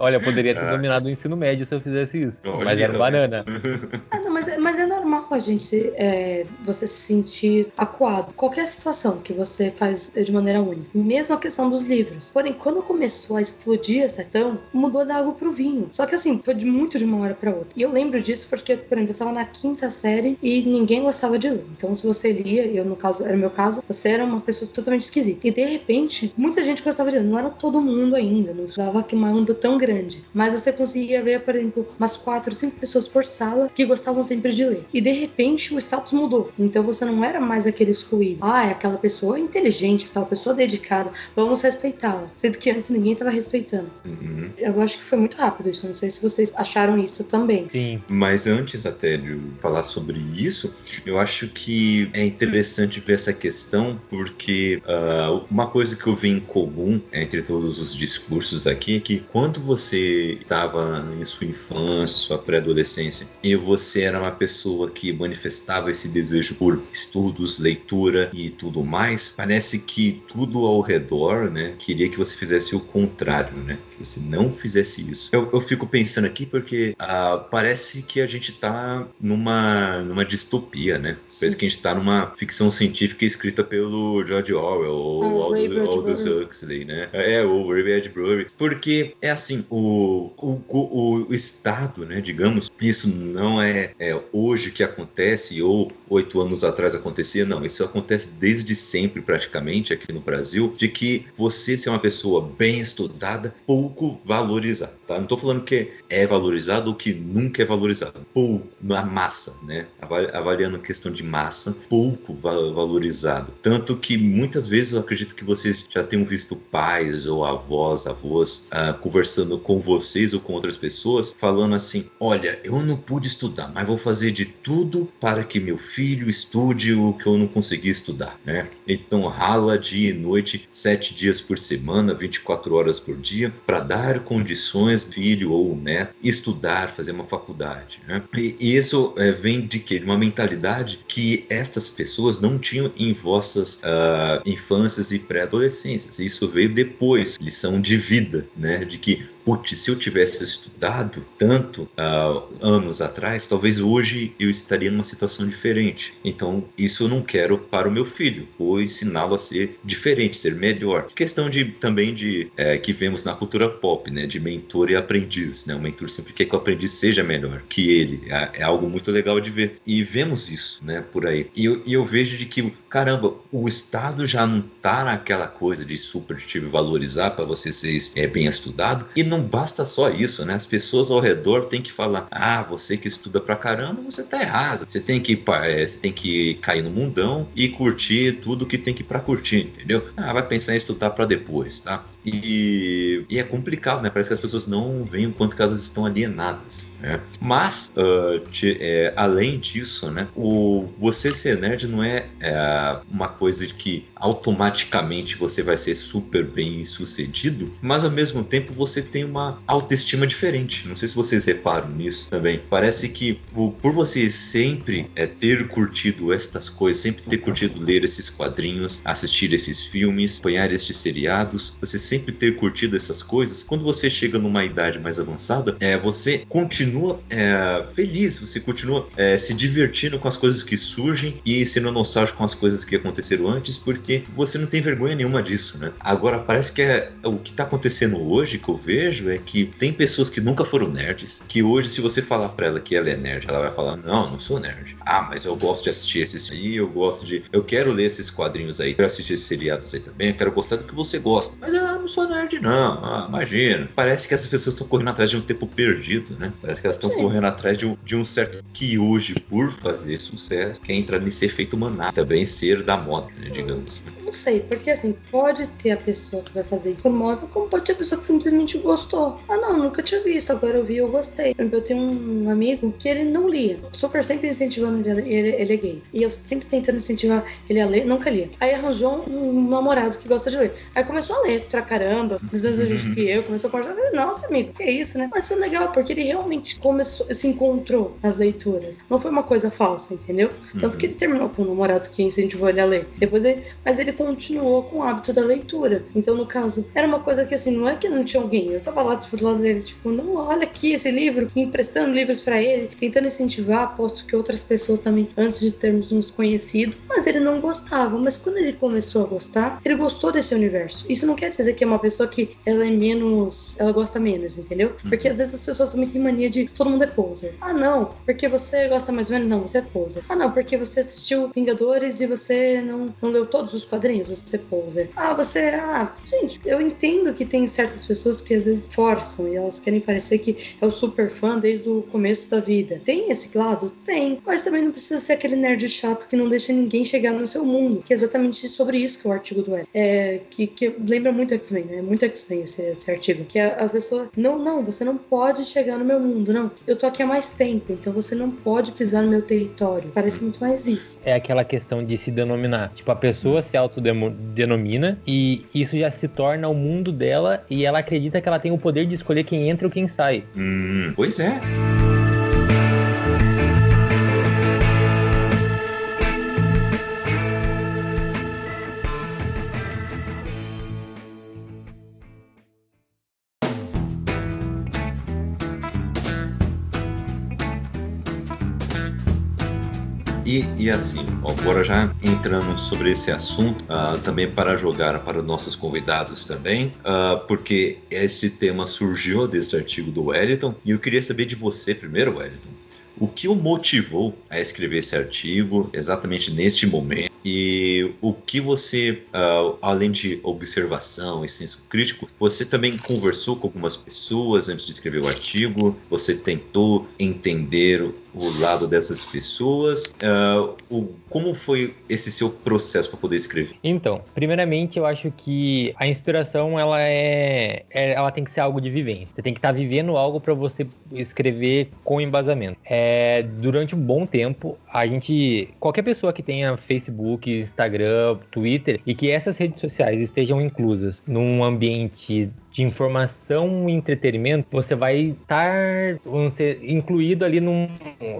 Olha, eu poderia ter Ah. dominado o ensino médio se eu fizesse isso. Olha, mas era um banana. Ah, não, mas, é- mas é normal a gente é, você se sentir acuado. Qualquer situação que você faz de maneira única. Mesmo a questão dos livros. Porém, quando começou a explodir essa questão, mudou da água pro vinho. Só que assim, foi de muito de uma hora pra outra. E eu lembro disso porque, por exemplo, eu estava na quinta série e ninguém gostava de ler. Então, se você lia, eu no caso, era o meu caso, você era uma pessoa totalmente esquisita. E de repente, muita gente gostava de ler. Não era todo mundo ainda, não dava que uma onda tão grande. Mas você conseguia ver, por exemplo, umas quatro, cinco pessoas por sala que gostavam sempre de ler. E de repente o status mudou. Então você não era mais aquele excluído. Ah, é aquela pessoa inteligente, aquela pessoa dedicada, vamos respeitá-la. Sendo que antes ninguém estava respeitando. Uhum. Eu acho que foi muito rápido isso. Não sei se vocês acharam isso também. Sim. Mas antes até de falar sobre isso, eu acho que é interessante ver essa questão porque ah, uma coisa que eu vi em comum entre todos os discursos aqui é que quando você estava em sua infância, sua pré-adolescência, e você era uma pessoa que manifestava esse desejo por estudos, leitura e tudo mais, parece que tudo ao redor, né, queria que você fizesse o contrário, né? Que você não fizesse isso. Eu, eu fico pensando aqui porque ah, parece que a gente tá numa, numa distopia, né? Parece que a gente tá numa ficção científica escrita pelo George Orwell ou Ah, Aldous. Huxley, né? É, o Ray Bradbury. Porque é assim, o, o, o, o Estado, né, digamos, isso não é, é hoje que acontece ou oito anos atrás acontecia, não. Isso acontece desde sempre, praticamente, aqui no Brasil, de que você ser uma pessoa bem estudada, pouco valorizada, tá? Não tô falando que é valorizado ou que nunca é valorizado. Pouco, na massa, né? Avali- Avaliando a questão de massa, pouco va- valorizado. Tanto que muitas vezes eu acredito que vocês já tenham visto pais ou avós, avós ah, conversando com vocês ou com outras pessoas, falando assim: olha, eu não pude estudar, mas vou fazer de tudo para que meu filho estude o que eu não consegui estudar, né? Então rala dia e noite, sete dias por semana, 24 horas por dia, para dar condições filho ou neto estudar, fazer uma faculdade, né? E, e isso eh, vem de quê? De uma mentalidade que estas pessoas não tinham em vossas ah, infâncias e pré-adolescências. Isso veio depois, lição de vida, né? De que se eu tivesse estudado tanto ah, anos atrás, talvez hoje eu estaria numa situação diferente. Então, isso eu não quero para o meu filho. Vou ensiná-lo a ser diferente, ser melhor. Questão de também de eh, que vemos na cultura pop, né? De mentor e aprendiz, né? O mentor sempre quer que o aprendiz seja melhor que ele. É, é algo muito legal de ver. E vemos isso, né? Por aí. E eu, e eu vejo de que, caramba, o Estado já não tá naquela coisa de super te valorizar para você ser é, bem estudado. E não não basta só isso, né? As pessoas ao redor têm que falar: ah, você que estuda pra caramba, você tá errado. Você tem que, é, você tem que cair no mundão e curtir tudo que tem que pra curtir, entendeu? Ah, vai pensar em estudar para depois, tá? E, e, é complicado, né? Parece que as pessoas não veem o quanto que elas estão alienadas. Né? Mas, uh, te, é, além disso, né? O, você ser nerd não é, é uma coisa que automaticamente você vai ser super bem sucedido, mas ao mesmo tempo você tem uma autoestima diferente. Não sei se vocês reparam nisso também. Parece que por você sempre é, ter curtido estas coisas, sempre ter curtido ler esses quadrinhos, assistir esses filmes, apanhar estes seriados, você sempre ter curtido essas coisas, quando você chega numa idade mais avançada, é, você continua é, feliz, você continua é, se divertindo com as coisas que surgem e sendo nostálgico com as coisas que aconteceram antes, porque você não tem vergonha nenhuma disso, né? Agora parece que é, o que está acontecendo hoje que eu vejo é que tem pessoas que nunca foram nerds, que hoje se você falar para ela que ela é nerd, ela vai falar: "Não, não sou nerd". Ah, mas eu gosto de assistir esses aí, eu gosto de, eu quero ler esses quadrinhos aí, quero assistir esses seriados aí também, eu quero gostar do que você gosta. Mas eu não sou nerd não. Ah, imagina. Parece que essas pessoas estão correndo atrás de um tempo perdido, né? Parece que elas estão correndo atrás de um, de um certo que hoje, por fazer sucesso, quer entrar nesse efeito maná, também ser da moda, né, digamos. Não sei, porque assim, pode ter a pessoa que vai fazer isso por moda, como pode ter a pessoa que simplesmente gostou. Ah, não, nunca tinha visto, agora eu vi eu gostei. Eu tenho um amigo que ele não lia, super sempre incentivando ele, ele, ele é gay. E eu sempre tentando incentivar ele a ler, nunca lia. Aí arranjou um namorado que gosta de ler. Aí começou a ler pra caramba, os mesmos livros que eu, começou a conversar. Nossa, amigo, que é isso, né? Mas foi legal, porque ele realmente começou, se encontrou nas leituras. Não foi uma coisa falsa, entendeu? Tanto que ele terminou com um namorado que incentivou ele a ler. Depois ele, mas ele continuou com o hábito da leitura. Então, no caso, era uma coisa que assim, não é que não tinha alguém. Eu tava lá, tipo, do lado dele, tipo, não, olha aqui esse livro, emprestando livros para ele, tentando incentivar, aposto que outras pessoas também, antes de termos nos conhecido, mas ele não gostava. Mas quando ele começou a gostar, ele gostou desse universo. Isso não quer dizer que é uma pessoa que ela é menos. ela gosta menos, entendeu? Porque às vezes as pessoas também têm mania de todo mundo é poser. Ah, não, porque você gosta mais ou menos. Não, você é poser. Ah, não, porque você assistiu Vingadores e você não, não leu todos os quadrinhos, você poser. Ah, você. Ah, gente, eu entendo que tem certas pessoas que às vezes forçam e elas querem parecer que é o super fã desde o começo da vida. Tem esse lado? Tem. Mas também não precisa ser aquele nerd chato que não deixa ninguém chegar no seu mundo. Que é exatamente sobre isso que o artigo do Ed. É, que, que lembra muito X-Men, né? Muito X-Men esse, esse artigo. Que a, a pessoa, não, não, você não pode chegar no meu mundo, não. Eu tô aqui há mais tempo, então você não pode pisar no meu território. Parece muito mais isso. É aquela questão de se denominar. Tipo, a pessoa se autodenomina e isso já se torna o mundo dela e ela acredita que ela tem o poder de escolher quem entra ou quem sai. Hum, pois é. E, assim, agora já entrando sobre esse assunto, uh, também para jogar para os nossos convidados também, uh, porque esse tema surgiu desse artigo do Wellington, e eu queria saber de você primeiro, Wellington, o que o motivou a escrever esse artigo exatamente neste momento? E o que você, uh, além de observação e senso crítico, você também conversou com algumas pessoas antes de escrever o artigo, você tentou entender o lado dessas pessoas. Uh, o, como foi esse seu processo para poder escrever? Então, primeiramente, eu acho que a inspiração ela é, é ela tem que ser algo de vivência. Você tem que estar tá vivendo algo para você escrever com embasamento. É, durante um bom tempo, a gente, qualquer pessoa que tenha Facebook, Instagram, Twitter e que essas redes sociais estejam inclusas num ambiente de informação e entretenimento, você vai estar incluído ali num,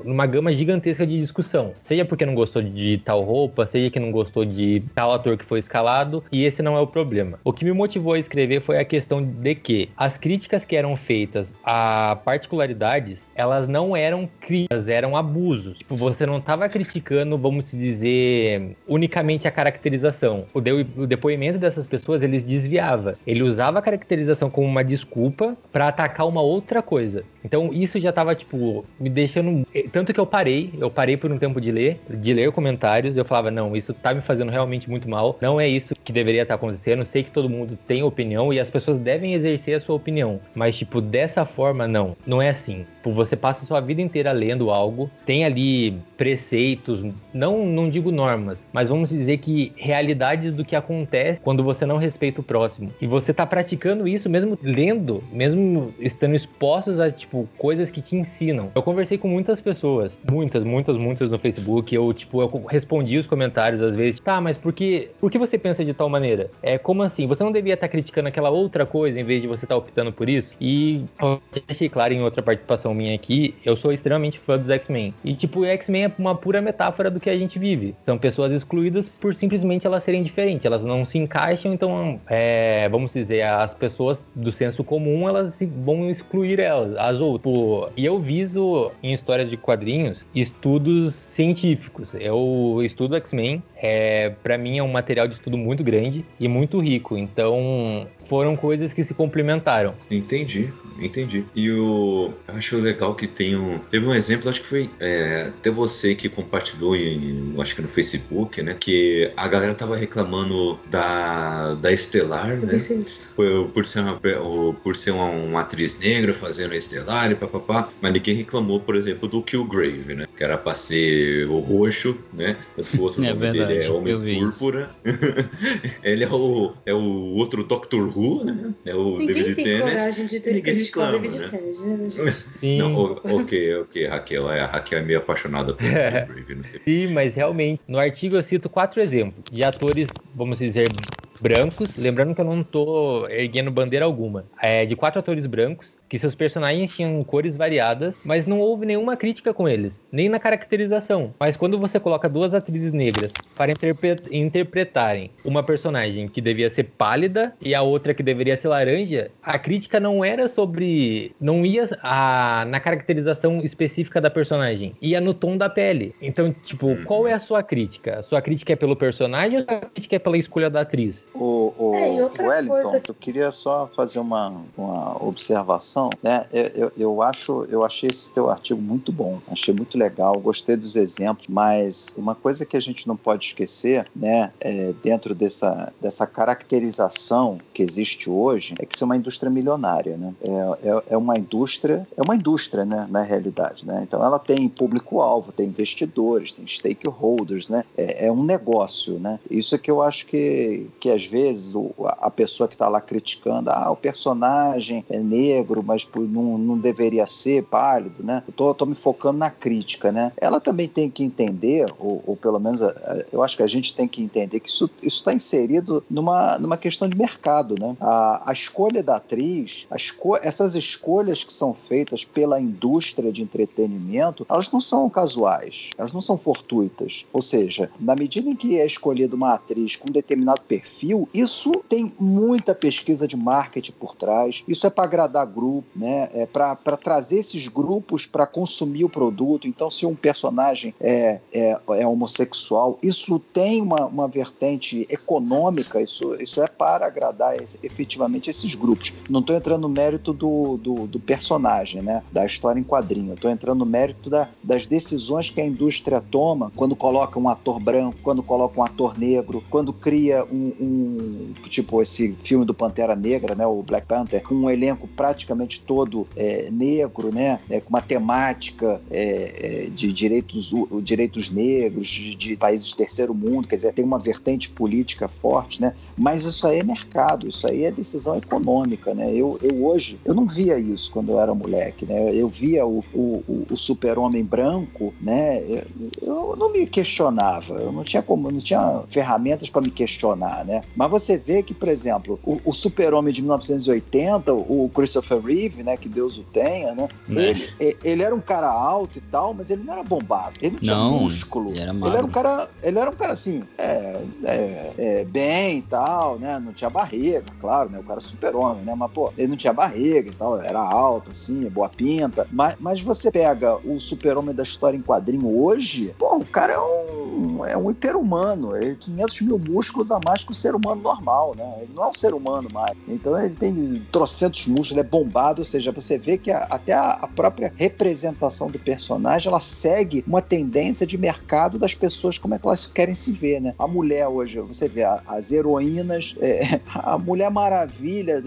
numa gama gigantesca de discussão. Seja porque não gostou de tal roupa, seja que não gostou de tal ator que foi escalado, e esse não é o problema. O que me motivou a escrever foi a questão de que as críticas que eram feitas a particularidades, elas não eram críticas, eram abusos. Tipo, você não estava criticando, vamos dizer, unicamente a caracterização. O, de, o depoimento dessas pessoas, eles desviava. Ele usava a caracterização como uma desculpa para atacar uma outra coisa. Então isso já tava, tipo, me deixando tanto que eu parei, eu parei por um tempo de ler, de ler comentários, eu falava, não, isso tá me fazendo realmente muito mal, não é isso que deveria estar tá acontecendo, sei que todo mundo tem opinião e as pessoas devem exercer a sua opinião, mas, tipo, dessa forma, não, não é assim. Tipo, você passa a sua vida inteira lendo algo, tem ali preceitos, não, não digo normas, mas vamos dizer que realidades do que acontece quando você não respeita o próximo. E você tá praticando isso mesmo lendo, mesmo estando expostos a, tipo, coisas que te ensinam. Eu conversei com muitas pessoas, muitas, muitas, muitas no Facebook, eu, tipo, eu respondi os comentários às vezes, tá, mas por que, por que você pensa de tal maneira? É, como assim? Você não devia estar tá criticando aquela outra coisa em vez de você estar tá optando por isso? E eu deixei claro em outra participação minha aqui, eu sou extremamente fã dos X-Men. E, tipo, X-Men é uma pura metáfora do que a gente vive. São pessoas excluídas por simplesmente elas serem diferentes, elas não se encaixam, então, é, vamos dizer, as pessoas do senso comum, elas vão excluir elas, as outras. E eu viso em histórias de quadrinhos estudos científicos. Eu estudo X-Men, é, para mim é um material de estudo muito grande e muito rico. Então, foram coisas que se complementaram. Entendi, entendi. E o eu acho legal que tem um teve um exemplo, acho que foi é, até você que compartilhou em, acho que no Facebook, né, que a galera tava reclamando da da Estelar, né? Por, por ser uma por ser uma, uma atriz negra fazendo a Estelar e papapá, mas ninguém reclamou, por exemplo, do Killgrave, né? Que era para ser o roxo, né? O outro é nome verdade, dele é Homem Púrpura. Ele é o é o outro Doctor Who, né? É o Ninguém David tem Tennant. coragem de ter Ninguém o reclama, David né? Tennant, né? Sim. Não, ok, ok, Raquel. É, a Raquel é meio apaixonada por Killgrave, não sei. Sim, mas realmente, no artigo eu cito quatro exemplos de atores, vamos dizer, brancos, lembrando que eu não tô erguendo bandeira alguma, é de quatro atores brancos, que seus personagens tinham cores variadas, mas não houve nenhuma crítica com eles, nem na caracterização. Mas quando você coloca duas atrizes negras para interpre interpretarem uma personagem que devia ser pálida e a outra que deveria ser laranja, a crítica não era sobre. não ia a, na caracterização específica da personagem, ia no tom da pele. Então, tipo, qual é a sua crítica? A sua crítica é pelo personagem ou a sua crítica é pela escolha da atriz? O, o É, Wellington, coisa- eu queria só fazer uma, uma observação, né? Eu, eu, eu acho, eu achei esse teu artigo muito bom, achei muito legal, gostei dos exemplos, mas uma coisa que a gente não pode esquecer, né, é, dentro dessa, dessa caracterização que existe hoje, é que isso é uma indústria milionária, né? É, é, é uma indústria, é uma indústria, né, na realidade, né? Então ela tem público-alvo, tem investidores, tem stakeholders, né? É, é um negócio, né? Isso é que eu acho que, que às vezes o- a pessoa que está lá criticando, ah, o personagem é negro, mas pô, não, não deveria ser pálido, né? Eu tô, tô me focando na crítica, né? Ela também tem que entender, ou, ou pelo menos a- a- eu acho que a gente tem que entender que isso está inserido numa, numa questão de mercado, né? A, a escolha da atriz, esco- essas escolhas que são feitas pela indústria de entretenimento, elas não são casuais, elas não são fortuitas. Ou seja, na medida em que é escolhida uma atriz com um determinado perfil, isso tem muita pesquisa de marketing por trás, isso é para agradar grupo, né? É para trazer esses grupos para consumir o produto. Então, se um personagem é, é, é homossexual, isso tem uma, uma vertente econômica, isso, isso é para agradar esse- efetivamente esses grupos. Não estou entrando no mérito do, do, do personagem, né? Da história em quadrinho. Estou entrando no mérito da- das decisões que a indústria toma quando coloca um ator branco, quando coloca um ator negro, quando cria um, um- tipo esse filme do Pantera Negra, né? O Black Panther, com um elenco praticamente todo é, negro, né? É, com uma temática é, é, de direitos, direitos negros, de, de países de terceiro mundo, quer dizer, tem uma vertente política forte, né? Mas isso aí é mercado, isso aí é decisão econômica, né? Eu, eu hoje, eu não via isso quando eu era moleque, né? Eu via o, o, o- super-homem branco, né? Eu, eu não me questionava, eu não tinha como, não tinha ferramentas para me questionar, né? Mas você vê que, por exemplo, o, o super-homem de 1980, o Christopher Reeve, né? Que Deus o tenha, né? Né? Ele, ele era um cara alto e tal, mas ele não era bombado, ele não tinha Não, músculo. ele era Ele era um cara, ele era um cara assim, é, é, é, bem e tal, né? Não tinha barriga, claro, né? O cara super-homem, né? Mas, pô, ele não tinha barriga e tal, era alto, assim, boa pinta. Mas, mas você pega o super-homem da história em quadrinho hoje, pô, o cara é um, é um hiper-humano. Tem 500 mil músculos a mais que o ser humano normal, né? Ele não é um ser humano mais. Então ele tem trocentos músculos, ele é bombado ou seja, você vê que a, até a, a, própria representação do personagem ela segue uma tendência de mercado das pessoas, como é que elas querem se ver, né? A mulher hoje, você vê a, as heroínas, é, a Mulher Maravilha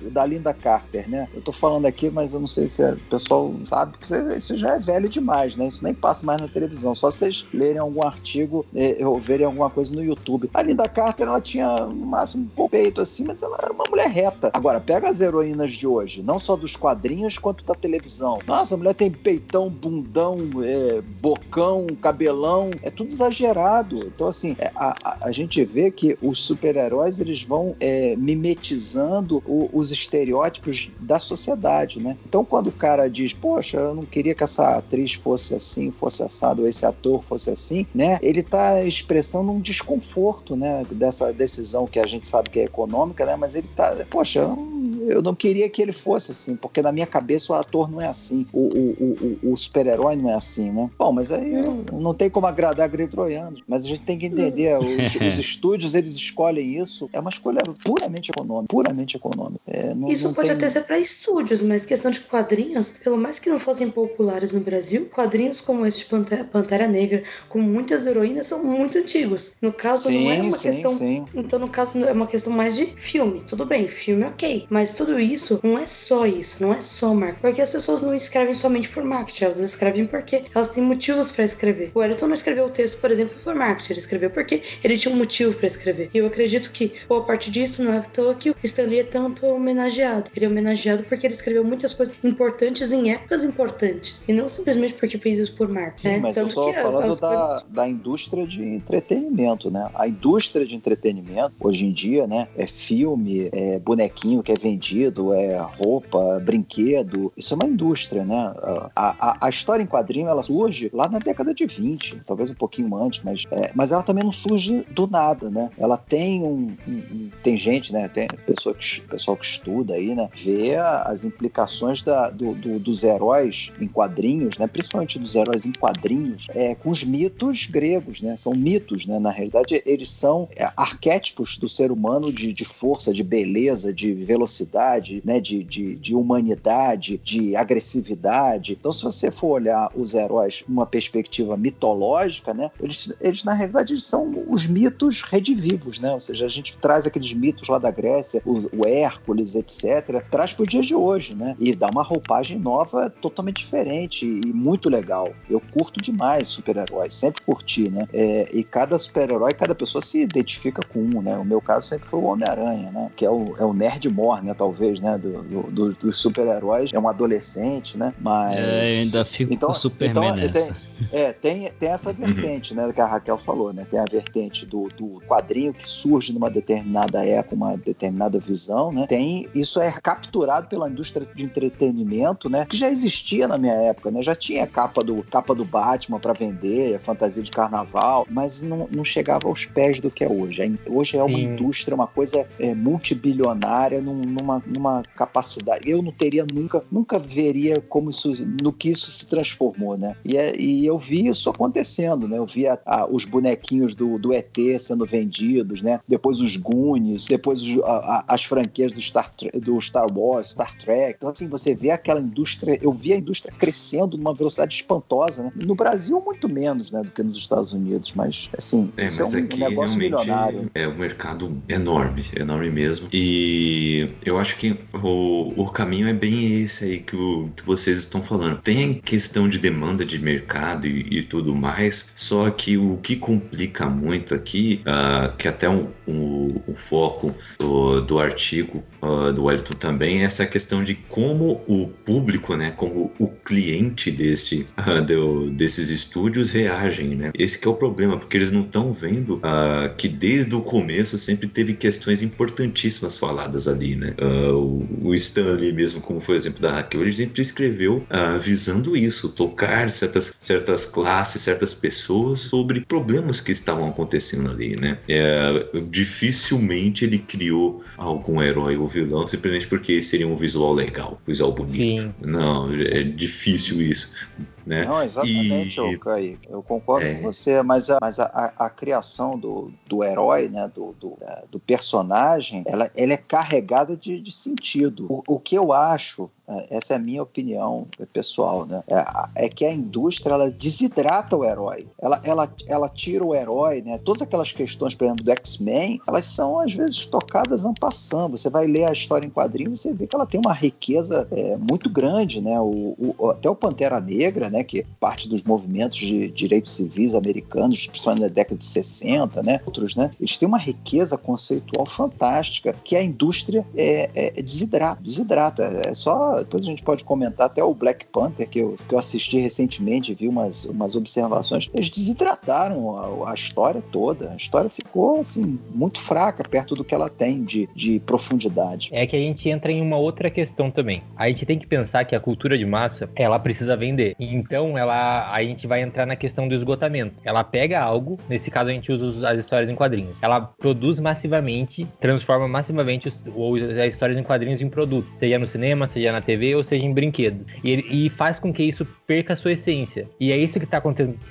da Linda Carter, né? Eu tô falando aqui, mas eu não sei se o pessoal sabe que isso já é velho demais, né? Isso nem passa mais na televisão, só vocês lerem algum artigo é, ou verem alguma coisa no YouTube. A Linda Carter, ela tinha no máximo um peito assim, mas ela era uma mulher reta. Agora, pega as heroínas de hoje, não só dos quadrinhos quanto da televisão. Nossa, a mulher tem peitão, bundão, é, bocão, cabelão, é tudo exagerado. Então, assim, é, a, a, a gente vê que os super-heróis eles vão é, mimetizando o, os estereótipos da sociedade, né? Então, quando o cara diz, poxa, eu não queria que essa atriz fosse assim, fosse assado, ou esse ator fosse assim, né? Ele está expressando um desconforto, né? Dessa decisão que a gente sabe que é econômica, né? Mas ele está, poxa, eu não queria que ele fosse assim, porque na minha cabeça o ator não é assim, o, o, o, o super-herói não é assim, né? Bom, mas aí não tem como agradar grego-troianos, mas a gente tem que entender, os, os, estúdios, eles escolhem isso, é uma escolha puramente econômica, puramente econômica. É, não, isso não pode tem... até ser para estúdios, mas questão de quadrinhos, pelo mais que não fossem populares no Brasil, quadrinhos como este Pantera, Pantera Negra, com muitas heroínas, são muito antigos. No caso, sim, não é uma sim, questão. Sim. Então, no caso, é uma questão mais de filme. Tudo bem, filme ok. Mas tudo isso não é só isso, não é só marketing. Porque as pessoas não escrevem somente por marketing, elas escrevem porque elas têm motivos para escrever. O Ayrton não escreveu o texto, por exemplo, por marketing, ele escreveu porque ele tinha um motivo para escrever. E eu acredito que, ou a partir disso, não é à toa que o Stanley é tanto homenageado. Ele é homenageado porque ele escreveu muitas coisas importantes em épocas importantes. E não simplesmente porque fez isso por marketing. Sim, né? mas tanto eu tô falando as da, da indústria de entretenimento, né? A indústria de entretenimento, hoje em dia, né? É filme, é bonequinho que é vendido, é roupa, brinquedo. Isso é uma indústria, né? A, a, a história em quadrinho, ela surge lá na década de 20, talvez um pouquinho antes, mas, é, mas ela também não surge do nada, né? Ela tem um, um, um tem gente, né? Tem pessoa que, pessoal que estuda aí, né? Vê as implicações da, do, do, dos heróis em quadrinhos, né? Principalmente dos heróis em quadrinhos, é, com os mitos gregos, né? São mitos, né? Na realidade, eles são é, arquétipos do ser humano de, de força, de beleza, de velocidade, né? De, de, de humanidade, de agressividade. Então, se você for olhar os heróis numa perspectiva mitológica, né? Eles, eles na realidade, eles são os mitos redivivos, né? Ou seja, a gente traz aqueles mitos lá da Grécia, o, o Hércules, etc., traz para o dia de hoje, né? E dá uma roupagem nova totalmente diferente e muito legal. Eu curto demais super-heróis, sempre curti, né? É, e cada super-herói, cada pessoa se identifica com um, né? O meu caso sempre foi o Homem-Aranha, né? Que é o, é o nerd more, né? Talvez, né? Do, do, do, dos super-heróis. É um adolescente, né? Mas. É, ainda fico então, com o Superman então, nessa. Tem, é, tem, tem essa vertente, né? Que a Raquel falou, né? Tem a vertente do, do quadrinho que surge numa determinada época, uma determinada visão, né? Tem. Isso é capturado pela indústria de entretenimento, né? Que já existia na minha época, né? Já tinha capa do, capa do Batman para vender, fantasia de carnaval, mas não, não chegava aos pés do que é hoje. Hoje é uma Sim. indústria, uma coisa é, multibilionária, num- numa, numa capacidade. Eu não teria nunca, nunca veria como isso, no que isso se transformou, né? E, é- e eu vi isso acontecendo, né? Eu vi a- os bonequinhos do, do ET sendo vendidos, né? Depois os Goonies, depois os- a- a- as franquias do Star, do Star Wars, Star Trek. Então, assim, você vê aquela indústria, eu vi a indústria crescendo numa velocidade espantosa, né? No Brasil, muito menos, né? Do que nos Estados Unidos, mas, assim, É, é mas um, aqui negócio milionário. é um mercado enorme, enorme mesmo. E eu acho que o, o caminho é bem esse aí que, o, que vocês estão falando. Tem questão de demanda de mercado e, e tudo mais, só que o que complica muito aqui, ah, que até um, um- um foco do, do artigo ah, do Wellington também, essa questão de como o público, né, como o cliente deste, do- desses estúdios reagem, né? Esse é o problema, porque eles não estão vendo ah, que desde o começo sempre teve questões importantíssimas faladas ali, né? Ah, o, o Stanley mesmo, como foi o exemplo da Raquel, ele sempre escreveu visando isso, tocar certas, certas classes, certas pessoas sobre problemas que estavam acontecendo ali, né? É, dificilmente ele criou algum herói ou vilão simplesmente porque seria um visual legal, um visual bonito. Sim. Não, é difícil isso. Né? Não, exatamente, E- Kaique. Eu concordo É. com você, mas a, mas a, a- a criação do, do herói, né, do, do, é, do personagem, ela, ela é carregada de, de sentido. O, o que eu acho, é, essa é a minha opinião pessoal, né, é, é que a indústria ela desidrata o herói. Ela, ela, ela tira o herói, né? Todas aquelas questões, por exemplo, do X-Men, elas são às vezes tocadas en passant. Você vai ler a história em quadrinhos e você vê que ela tem uma riqueza é, muito grande, né? O, o- até o Pantera Negra, né? Que é parte dos movimentos de direitos civis americanos, principalmente na década de 60, né? Outros, né? Eles têm uma riqueza conceitual fantástica que a indústria é, é- é desidrata, desidrata. É só depois a gente pode comentar até o Black Panther que eu, que eu assisti recentemente, vi umas, umas observações. Eles desidrataram a, a história toda. A história ficou assim muito fraca perto do que ela tem de, de profundidade. É que a gente entra em uma outra questão também. A gente tem que pensar que a cultura de massa, ela precisa vender. Então, ela, a gente vai entrar na questão do esgotamento. Ela pega algo, nesse caso a gente usa as histórias em quadrinhos. Ela produz massivamente, transforma massivamente os, as histórias em quadrinhos em produto, seja no cinema, seja na TV ou seja em brinquedos. E, e faz com que isso perca a sua essência. E é isso que está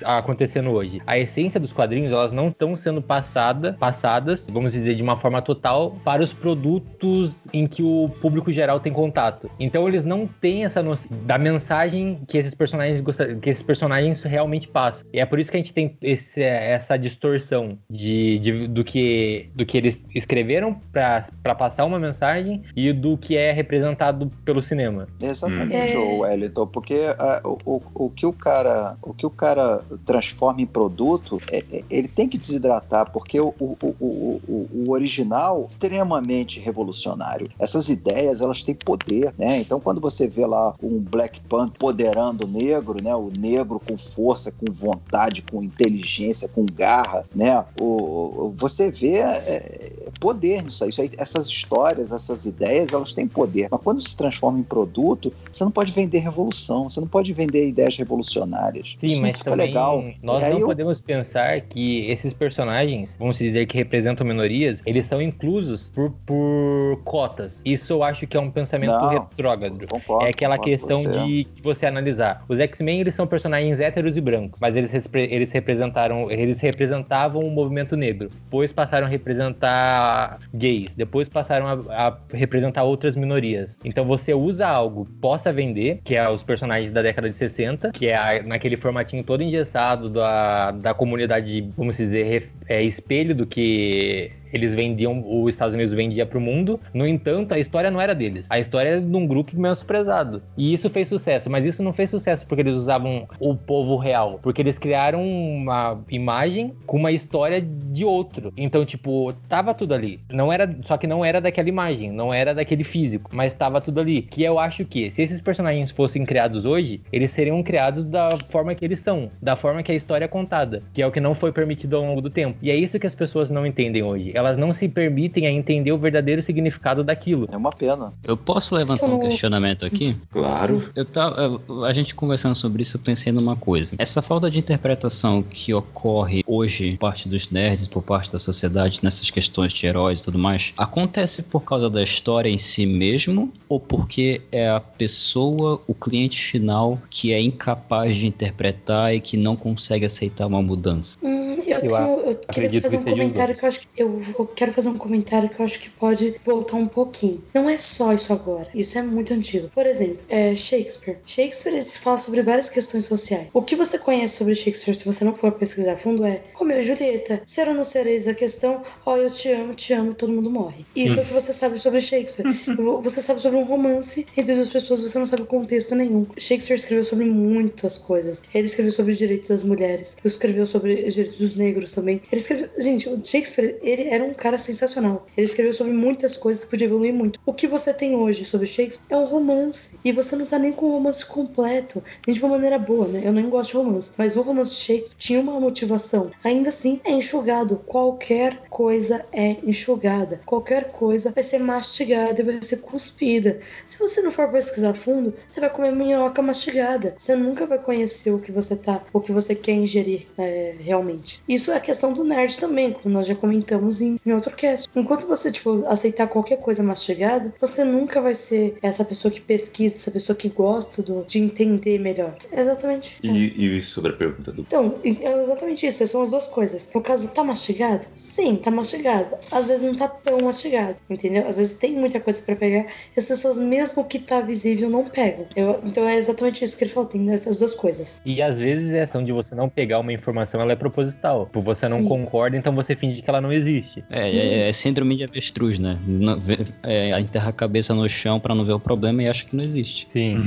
acontecendo hoje. A essência dos quadrinhos, elas não estão sendo passada, passadas, vamos dizer, de uma forma total para os produtos em que o público geral tem contato. Então eles não têm essa noção da mensagem que esses personagens que esses personagens realmente passam. E é por isso que a gente tem esse- essa distorção de, de- do, que, do que eles escreveram para passar uma mensagem e do que é representado pelo cinema. Exatamente, Hum. ô Wellington, porque ah, o, o, o que o cara o que o cara transforma em produto, é- é- ele tem que desidratar, porque o, o, o, o, original é extremamente revolucionário. Essas ideias, elas têm poder, né? Então, quando você vê lá um Black Panther poderando o negro, né? O negro com força, com vontade, com inteligência, com garra, né? O, você vê é, poder nisso aí. Isso aí. Essas histórias, essas ideias, elas têm poder. Mas quando se transforma em produto, você não pode vender revolução, você não pode vender ideias revolucionárias. Sim, Isso mas também legal. nós não eu- podemos pensar que esses personagens, vamos dizer que representam minorias, eles são inclusos por, por cotas. Isso eu acho que é um pensamento Não. retrógrado. Concordo, É aquela questão você. de de você analisar. Os X-Men, eles são personagens héteros e brancos, mas eles, eles representaram, eles representavam o movimento negro. Depois passaram a representar gays, depois passaram a, a representar outras minorias. Então você usa algo que possa vender, que é os personagens da década de 60, que é a- naquele formatinho todo engessado da, da comunidade, vamos dizer, ref- é, espelho do que eles vendiam, os Estados Unidos vendia para o mundo. No entanto, a história não era deles. A história era de um grupo menosprezado. E isso fez sucesso, mas isso não fez sucesso porque eles usavam o povo real, porque eles criaram uma imagem com uma história de outro. Então, tipo, tava tudo ali. Não era, só que não era daquela imagem, não era daquele físico, mas tava tudo ali. Que eu acho que se esses personagens fossem criados hoje, eles seriam criados da forma que eles são, da forma que a história é contada, que é o que não foi permitido ao longo do tempo. E é isso que as pessoas não entendem hoje. Elas não se permitem a entender o verdadeiro significado daquilo. É uma pena. Eu posso levantar um questionamento aqui? Claro. Eu tava, a gente conversando sobre isso, eu pensei numa coisa. Essa falta de interpretação que ocorre hoje por parte dos nerds, por parte da sociedade, nessas questões de heróis e tudo mais, acontece por causa da história em si mesmo ou porque é a pessoa, o cliente final, que é incapaz de interpretar e que não consegue aceitar uma mudança? Hum, eu, Eu tenho, eu queria acredito fazer que um comentário que eu acho que eu, eu quero fazer um comentário que eu acho que pode voltar um pouquinho. Não é só isso agora. Isso é muito antigo. Por exemplo, é Shakespeare. Shakespeare ele fala sobre várias questões sociais. O que você conhece sobre Shakespeare, se você não for pesquisar a fundo, é Romeu e Julieta, ser ou não sereis a questão, ó, eu te amo, te amo, todo mundo morre. Isso é o que você sabe sobre Shakespeare. você sabe sobre um romance entre duas pessoas, você não sabe contexto nenhum. Shakespeare escreveu sobre muitas coisas. Ele escreveu sobre os direitos das mulheres, ele escreveu sobre os direitos dos negros também. Ele escreveu. Gente, o Shakespeare, ele era um cara sensacional. Ele escreveu sobre muitas coisas que podia evoluir muito. O que você tem hoje sobre Shakespeare é um romance. E você não tá nem com o romance completo, nem de uma maneira boa, né? Eu nem gosto de romance. Mas o romance de Shakespeare tinha uma motivação. Ainda assim, é enxugado. Qualquer coisa é enxugada. Qualquer coisa vai ser mastigada e vai ser cuspida. Se você não for pesquisar fundo, você vai comer minhoca mastigada. Você nunca vai conhecer o que você tá, o que você quer ingerir é, realmente. Isso isso é a questão do nerd também, como nós já comentamos em, em outro cast. Enquanto você, tipo, aceitar qualquer coisa mastigada, você nunca vai ser essa pessoa que pesquisa, essa pessoa que gosta do, de entender melhor. É exatamente. E, e sobre a pergunta do. Então, é exatamente isso. São as duas coisas. No caso, tá mastigado? Sim, tá mastigado. Às vezes não tá tão mastigado, entendeu? Às vezes tem muita coisa para pegar e as pessoas, mesmo que tá visível, não pegam. Eu, então é exatamente isso que ele falou. Tem essas duas coisas. E às vezes essa de você não pegar uma informação, ela é proposital. Por você não Sim. concorda, então você finge que ela não existe. É, Sim. é, é síndrome de avestruz, né? Não- é, enterra a cabeça no chão pra não ver o problema e acha que não existe. Sim.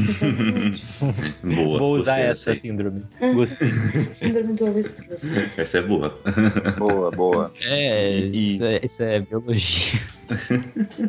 Boa. Vou usar gostei essa síndrome. Gostei. Síndrome do avestruz. Essa é boa. Boa, boa. É, E- isso é, isso é biologia.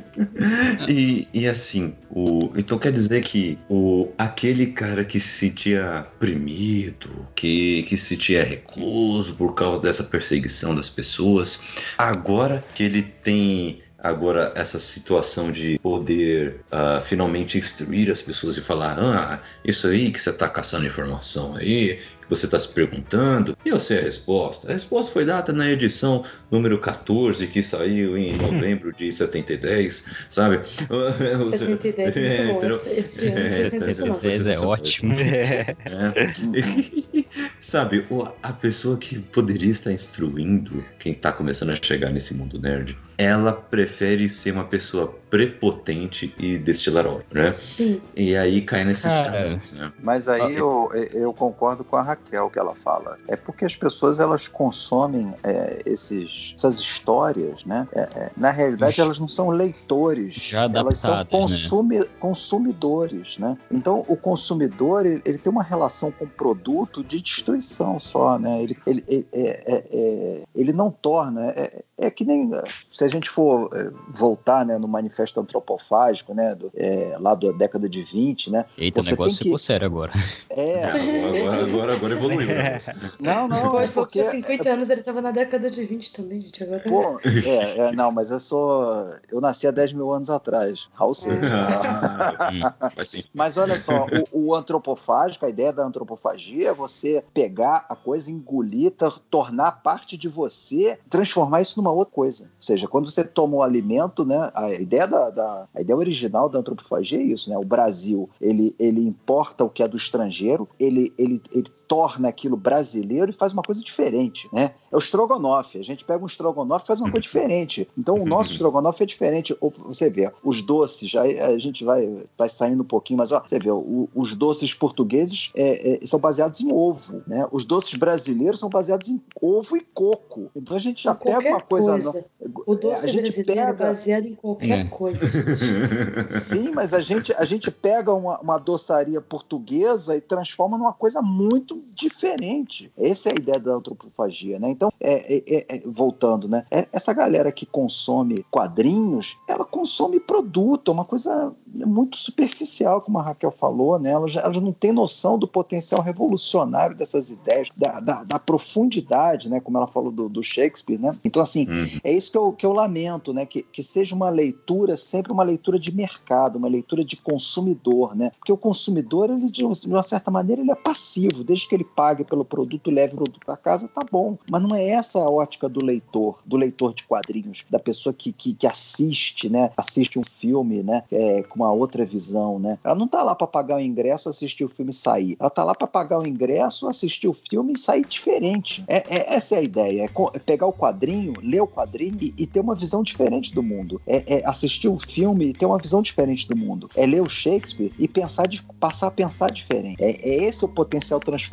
E, e assim, o, então quer dizer que o, aquele cara que se sentia oprimido, que, que se sentia recluso por causa dessa perseguição das pessoas, agora que ele tem agora essa situação de poder ah, finalmente instruir as pessoas e falar, ah, isso aí que você está caçando informação aí, que você está se perguntando, e eu sei a resposta. A resposta foi dada na edição número 14, que saiu em novembro de 7010, sabe? 70 É, muito bom. entendeu? Esse, esse ano É, foi sensacional. 70 é ótimo. É. Sabe, a pessoa que poderia estar instruindo quem tá começando a chegar nesse mundo nerd, ela prefere ser uma pessoa prepotente e destilar ódio, né? Sim. E aí cai nesses Cara. caminhos, né? Mas aí eu, eu concordo com a Raquel que ela fala. É porque as pessoas elas consomem é, esses, essas histórias, né? É, é, na realidade elas não são leitores, Já elas são né? consumi- consumidores, né? Então o consumidor ele, ele tem uma relação com o produto de destruição só, né? Ele, ele, ele, é- é- é- ele não torna é, é que nem é, se a gente for é, voltar né, no manifesto antropofágico, né? do- é, lá da década de 20, né? Eita, o negócio tem que- ficou sério agora. É, Agora, agora, agora evoluiu. né? não, não, Pô, é porque tinha 50 anos, ele tava na década de 20 também, gente. Agora. Pô, é, é, não, mas eu sou. Eu nasci há 10 mil anos atrás. Raul Seixas. Ah, sentido. Mas olha só, o, o antropofágico, a ideia da antropofagia é você pegar a coisa, engolir, tor- tornar parte de você, transformar isso numa outra coisa. Ou seja, quando você toma um alimento, né? A ideia, da, da- a ideia original da antropofagia é isso, né? O Brasil, ele, ele importa o que é do estrangeiro, ele, ele, ele torna aquilo brasileiro e faz uma coisa diferente, né? É o estrogonofe. A gente pega um estrogonofe e faz uma coisa diferente. Então o nosso estrogonofe é diferente. Ou Você vê, os doces, aí a gente vai, vai saindo um pouquinho, mas ó, você vê, o- os doces portugueses é, é, são baseados em ovo, né? Os doces brasileiros são baseados em ovo e coco. Então a gente já pega uma coisa. coisa. O doce a gente brasileiro é pega- baseado em qualquer É. coisa. Sim, mas a gente, a gente pega uma, uma doçaria portuguesa e transforma numa coisa muito diferente. Essa é a ideia da antropofagia, né? Então, é, é- é- é- voltando, né? É- essa galera que consome quadrinhos, ela consome produto, é uma coisa muito superficial, como a Raquel falou, né? Ela já, ela já não tem noção do potencial revolucionário dessas ideias, da, da, da profundidade, né? Como ela falou do, do Shakespeare, né? Então, assim, Uhum. é isso que eu, que eu lamento, né? Que, que seja uma leitura, sempre uma leitura de mercado, uma leitura de consumidor, né? Porque o consumidor, ele, de, de uma certa maneira, ele é passivo. Desde que ele pague pelo produto, leve o produto para casa, tá bom. Mas não é essa a ótica do leitor, do leitor de quadrinhos, da pessoa que, que, que assiste, né? Assiste um filme, né? É, com uma outra visão, né? Ela não tá lá para pagar o ingresso, assistir o filme e sair. Ela tá lá para pagar o ingresso, assistir o filme e sair diferente. É, é- essa é a ideia. É, é pegar o quadrinho, ler o quadrinho e, e ter uma visão diferente do mundo. É, é assistir o filme e ter uma visão diferente do mundo. É ler o Shakespeare e pensar de, passar a pensar diferente. É, é esse o potencial transformador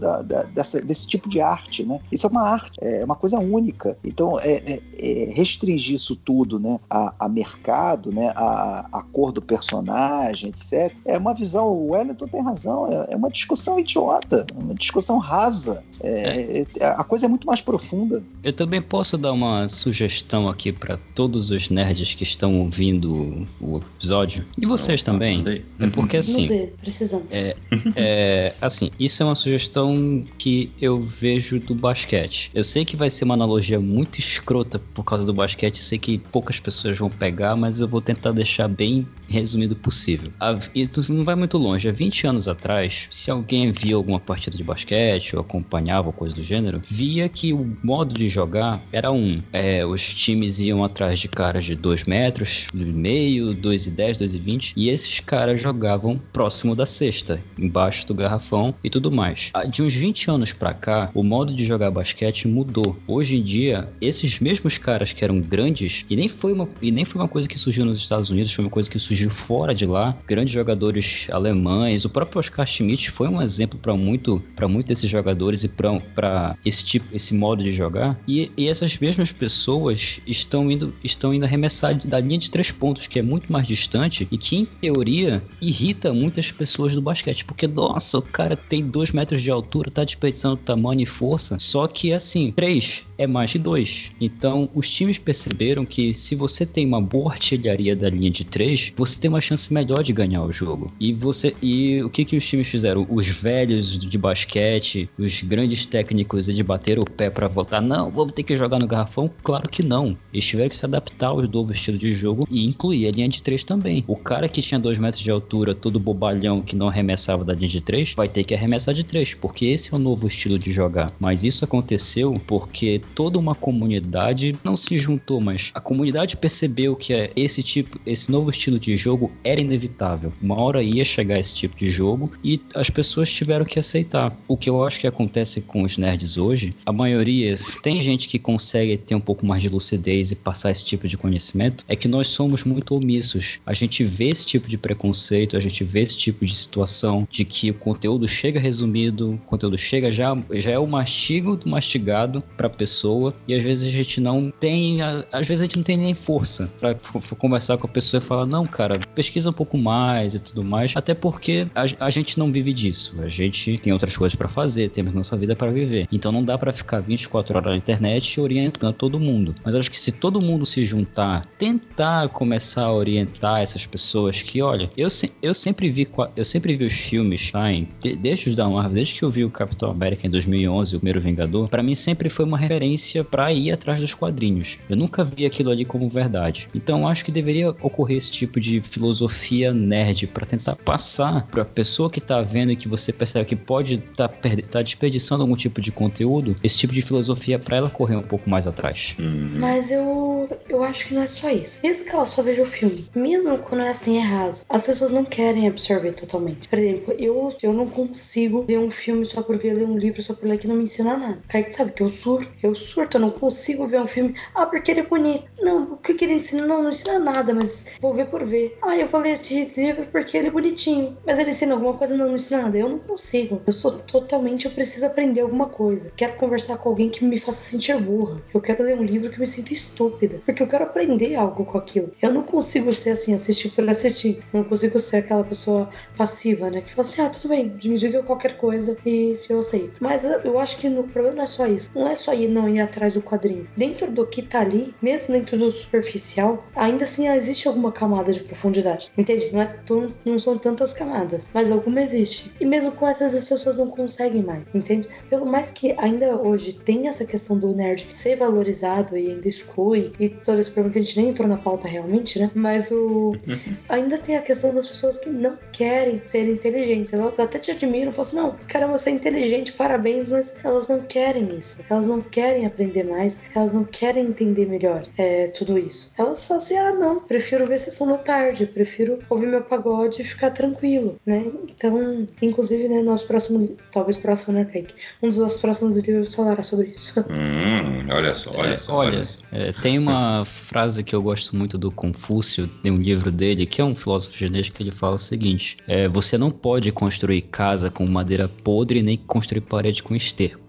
da- da- dessa- desse tipo de arte, né? Isso é uma arte, é uma coisa única. Então, é, é- é restringir isso tudo, né, a, a mercado, né, a, a cor do personagem, etc. É uma visão. O Wellington tem razão. É, é uma discussão idiota, uma discussão rasa. É- é- a coisa é muito mais profunda. Eu também posso dar uma sugestão aqui para todos os nerds que estão ouvindo o episódio. E vocês também. É porque Vamos assim, ver, precisamos. É, é, assim, isso é uma sugestão que eu vejo do basquete. Eu sei que vai ser uma analogia muito escrota por causa do basquete, sei que poucas pessoas vão pegar, mas eu vou tentar deixar bem resumido possível. E não vai muito longe. Há 20 anos atrás, se alguém via alguma partida de basquete ou acompanhava coisa do gênero, via que o modo de jogar era um. É, os times iam atrás de caras de 2 metros, meio, 2 e 10, 2 e 20, e esses caras jogavam próximo da cesta, embaixo do garrafão e tudo mais. Ah, de uns 20 anos para cá, o modo de jogar basquete mudou. Hoje em dia, esses mesmos caras que eram grandes, e nem foi uma, e nem foi uma coisa que surgiu nos Estados Unidos, foi uma coisa que surgiu fora de lá, grandes jogadores alemães, o próprio Oscar Schmidt foi um exemplo para muito, para muitos desses jogadores e para esse tipo, esse modo de jogar. E, e, essas mesmas pessoas estão indo, estão indo arremessar da linha de três pontos, que é muito mais distante e que, em teoria, irrita muitas pessoas do basquete, porque nossa, o cara tem dois metros de altura, tá desperdiçando tamanho e força. Só que assim, três é mais de dois. Então, os times perceberam que se você tem uma boa artilharia da linha de três, você tem uma chance melhor de ganhar o jogo. E você e o que que os times fizeram? Os velhos de basquete, os grandes técnicos de bater o pé para voltar, não, vamos ter que jogar no garrafão? Claro que não. Eles tiveram que se adaptar ao novo estilo de jogo e incluir a linha de três também. O cara que tinha dois metros de altura, todo bobalhão que não arremessava da linha de três, vai ter que arremessar de três, porque esse é o novo estilo de jogar. Mas isso aconteceu porque toda uma comunidade não se juntou, mas a comunidade percebeu que é esse tipo, esse novo estilo de jogo era inevitável. Uma hora ia chegar esse tipo de jogo e as pessoas tiveram que aceitar. O que eu acho que acontece com os nerds hoje, a maioria tem gente que consegue ter um pouco mais de lucidez e passar esse tipo de conhecimento, é que nós somos muito omissos. A gente vê esse tipo de preconceito, a gente vê esse tipo de situação de que o conteúdo chega resumido, o conteúdo chega já já é o mastigo do mastigado para pessoa pessoa e às vezes a gente não tem, às vezes a gente não tem nem força para conversar com a pessoa e falar, não, cara, pesquisa um pouco mais e tudo mais, até porque a, a gente não vive disso, a gente tem outras coisas para fazer, temos nossa vida para viver, então não dá para ficar 24 horas na internet orientando todo mundo, mas acho que se todo mundo se juntar, tentar começar a orientar essas pessoas que, olha, eu, se, eu sempre vi eu sempre vi os filmes saem, desde os da Marvel, desde que eu vi o Capitão América em 2011, o primeiro Vingador, para mim sempre foi uma referência referência para ir atrás dos quadrinhos. Eu nunca vi aquilo ali como verdade. Então acho que deveria ocorrer esse tipo de filosofia nerd para tentar passar para a pessoa que tá vendo e que você percebe que pode estar tá tá desperdiçando algum tipo de conteúdo, esse tipo de filosofia para ela correr um pouco mais atrás. Uhum. Mas eu eu acho que não é só isso. Mesmo que ela só veja o filme, mesmo quando é assim é raso, as pessoas não querem absorver totalmente. Por exemplo, eu eu não consigo ver um filme só por ver, ler um livro só por ler que não me ensina nada. Kaique sabe que eu surto, eu surto, eu não consigo ver um filme. Ah, porque ele é bonito. Não, o que, que ele ensina? Não, não ensina nada, mas vou ver por ver. Ah, eu ler esse livro porque ele é bonitinho. Mas ele ensina alguma coisa? Não, não ensina nada. Eu não consigo. Eu sou totalmente, eu preciso aprender alguma coisa. Quero conversar com alguém que me faça sentir burra. Eu quero ler um livro que me sinta estúpida. Porque eu quero aprender algo com aquilo. Eu não consigo ser assim, assistir por assistir. Eu não consigo ser aquela pessoa passiva, né? Que fala assim, ah, tudo bem, me diga qualquer coisa e eu aceito. Mas eu acho que no problema não é só isso. Não é só ir não ir atrás atrás do quadrinho. Dentro do que tá ali, mesmo dentro do superficial, ainda assim existe alguma camada de profundidade. Entende? Não, é tão, não são tantas camadas, mas alguma existe. E mesmo com essas, as pessoas não conseguem mais. Entende? Pelo mais que ainda hoje tem essa questão do nerd ser valorizado e ainda exclui, e todo esse problema que a gente nem entrou na pauta realmente, né? Mas o. ainda tem a questão das pessoas que não querem ser inteligentes. Elas até te admiram, falam assim: não, caramba, você é inteligente, parabéns, mas elas não querem isso. Elas não querem aprender aprender mais, elas não querem entender melhor é, tudo isso. Elas falam assim: ah, não, prefiro ver sessão da tarde, prefiro ouvir meu pagode e ficar tranquilo, né? Então, inclusive, né, nosso próximo, talvez próximo, né, Kaique? Um dos nossos próximos vídeos falará sobre isso. Hum, olha só, olha é, só. Olha, é, tem uma frase que eu gosto muito do Confúcio, tem um livro dele, que é um filósofo chinês, que ele fala o seguinte: é, você não pode construir casa com madeira podre nem construir parede com esterco.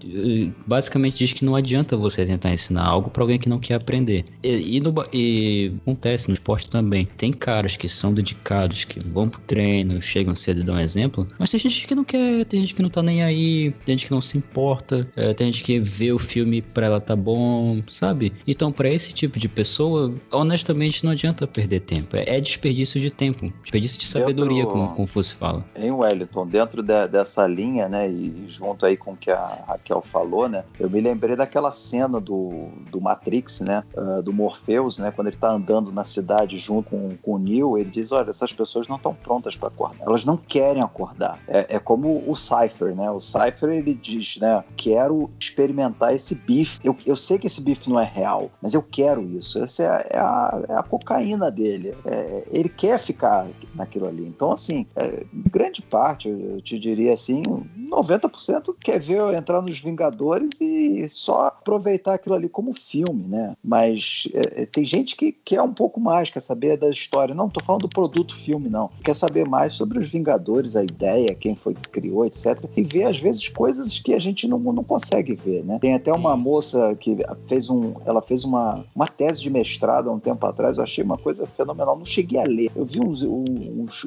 Basicamente diz que não adianta adianta você tentar ensinar algo para alguém que não quer aprender. E, e, no, e, acontece no esporte também. Tem caras que são dedicados, que vão pro treino, chegam cedo e dão um exemplo, mas tem gente que não quer, tem gente que não tá nem aí, tem gente que não se importa, é, tem gente que vê o filme pra ela tá bom, sabe? Então, para esse tipo de pessoa, honestamente, não adianta perder tempo. É, é desperdício de tempo, desperdício de sabedoria, dentro, como, como fosse fala. Em Wellington, dentro de, dessa linha, né, e junto aí com o que a Raquel falou, né, eu me lembrei daquela cena do, do Matrix, né, uh, do Morpheus, né, quando ele tá andando na cidade junto com, com o Neo, ele diz, olha, essas pessoas não estão prontas para acordar, elas não querem acordar. É, é como o Cypher, né, o Cypher, ele diz, né, quero experimentar esse bife, eu, eu sei que esse bife não é real, mas eu quero isso, essa é, é, a, é a cocaína dele, é, ele quer ficar naquilo ali. Então, assim, é, grande parte, eu te diria assim, 90% quer ver eu entrar nos Vingadores e só aproveitar aquilo ali como filme, né? Mas é, é, tem gente que quer um pouco mais, quer saber da história. Não, tô falando do produto filme, não. Quer saber mais sobre os Vingadores, a ideia, quem foi que criou, etc. E ver, às vezes, coisas que a gente não, não consegue ver, né? Tem até uma moça que fez um. Ela fez uma, uma tese de mestrado há um tempo atrás, eu achei uma coisa fenomenal. Não cheguei a ler. Eu vi uns, uns,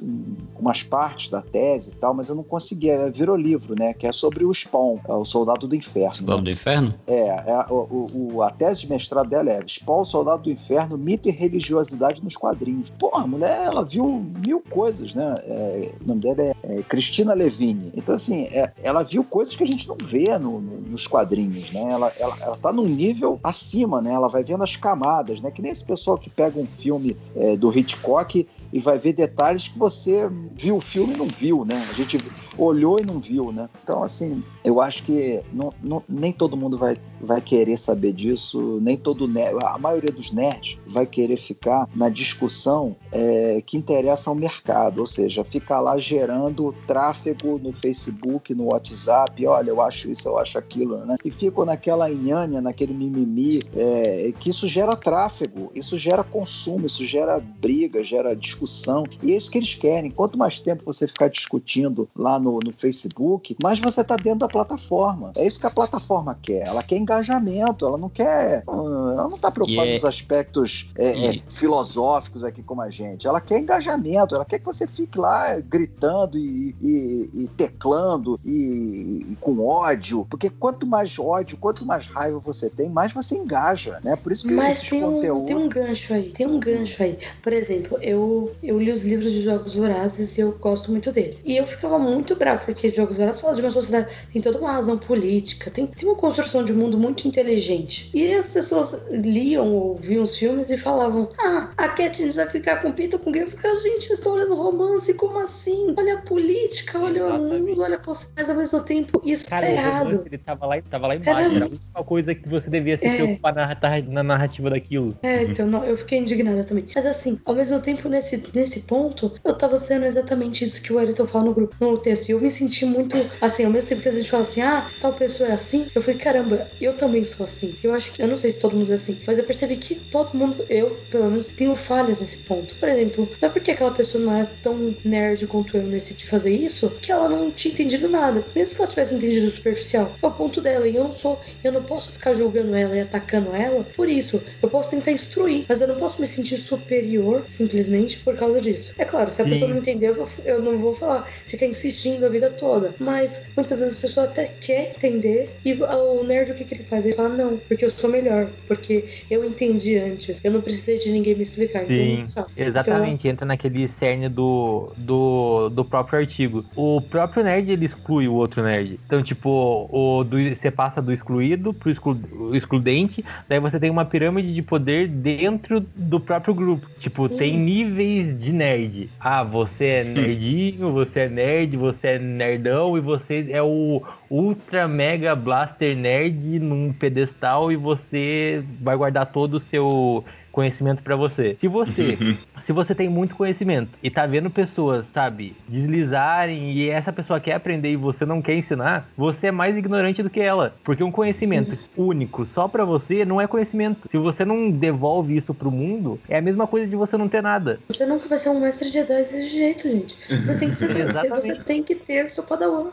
umas partes da tese e tal, mas eu não conseguia. Virou livro, né? Que é sobre o Spawn, é o Soldado do Inferno. Soldado né? do Inferno? É, é o, o, a tese de mestrado dela é Spawn, Soldado do Inferno, mito e religiosidade nos quadrinhos. Pô, a mulher, ela viu mil coisas, né? É, o nome dela é, é Cristina Levine. Então, assim, é, ela viu coisas que a gente não vê no, no, nos quadrinhos, né? Ela, ela, ela tá num nível acima, né? Ela vai vendo as camadas, né? Que nem esse pessoal que pega um filme é, do Hitchcock e vai ver detalhes que você viu o filme e não viu, né? A gente olhou e não viu, né? Então, assim, eu acho que não, não, nem todo mundo vai, vai querer saber disso, nem todo nerd, a maioria dos nerds vai querer ficar na discussão é, que interessa ao mercado, ou seja, ficar lá gerando tráfego no Facebook, no WhatsApp, olha, eu acho isso, eu acho aquilo, né? E ficam naquela inhânia, naquele mimimi, é, que isso gera tráfego, isso gera consumo, isso gera briga, gera discussão, e é isso que eles querem. Quanto mais tempo você ficar discutindo lá no, no Facebook, mais você está dentro da plataforma. É isso que a plataforma quer. Ela quer engajamento, ela não quer. Uh, ela não está preocupada yeah. É nos aspectos é, yeah. é, filosóficos aqui como a gente. Ela quer engajamento, ela quer que você fique lá gritando e, e, e teclando e, e, com ódio. Porque quanto mais ódio, quanto mais raiva você tem, mais você engaja, né? Por isso que Mas tem um, tem um gancho aí, tem um gancho aí. Por exemplo, eu, eu li os livros de Jogos Vorazes e eu gosto muito dele. E eu ficava muito bravo, porque Jogos Vorazes fala de uma sociedade tem toda uma razão política, tem, tem uma construção de mundo muito inteligente. E as pessoas liam ou viam os filmes e falavam: Ah, a Katniss vai ficar com Pita com quem? Ficar, gente, vocês estão olhando romance, como assim? Olha a política, olha Exatamente. o mundo, olha a Mas ao mesmo tempo, isso Cara, é errado. Ele tava lá, tava lá embaixo, era, era a última coisa que você devia se é. preocupar na, na narrativa daquilo. É, então não, eu fiquei indignada também. Mas assim, ao mesmo tempo, nesse, nesse ponto, eu tava sendo exatamente isso que o Ayrton fala no grupo, no texto. E eu me senti muito, assim, ao mesmo tempo que a gente fala assim, ah, tal pessoa é assim, eu falei, caramba, eu também sou assim. Eu acho que, eu não sei se todo mundo é assim, mas eu percebi que todo mundo, eu, pelo menos, tenho falhas nesse ponto. Por exemplo, não é porque aquela pessoa não era tão nerd quanto eu nesse de fazer isso, que ela não tinha entendido nada. Mesmo que ela tivesse entendido superficial. É o ponto dela, e eu não sou, eu não posso ficar julgando ela e atacando ela por isso. Eu posso tentar instruir, mas eu não posso me sentir superior simplesmente por causa disso. É claro, se a Sim. pessoa não entender, eu, não vou falar, ficar insistindo a vida toda. Mas muitas vezes a pessoa até quer entender e o nerd o que, que ele faz? Ele fala, não, porque eu sou melhor, porque eu entendi antes, eu não precisei de ninguém me explicar. Sim, então, exatamente, então... entra naquele cerne do, do, do próprio artigo. O próprio nerd ele exclui o outro nerd. Então, tipo, o do, você passa do excluído pro exclu, excludente, daí você tem uma pirâmide de poder dentro do próprio grupo. Tipo, Sim. tem níveis de nerd. Ah, você é nerdinho, você é nerd, você é nerdão e você é o Ultra Mega Blaster Nerd num pedestal e você vai guardar todo o seu conhecimento para você. Se você se você tem muito conhecimento e tá vendo pessoas, sabe, deslizarem e essa pessoa quer aprender e você não quer ensinar, você é mais ignorante do que ela. Porque um conhecimento único só pra você não é conhecimento. Se você não devolve isso pro mundo, é a mesma coisa de você não ter nada. Você nunca vai ser um mestre Jedi desse jeito, gente. Você tem que ser, Exatamente. você tem que ter o seu padawan.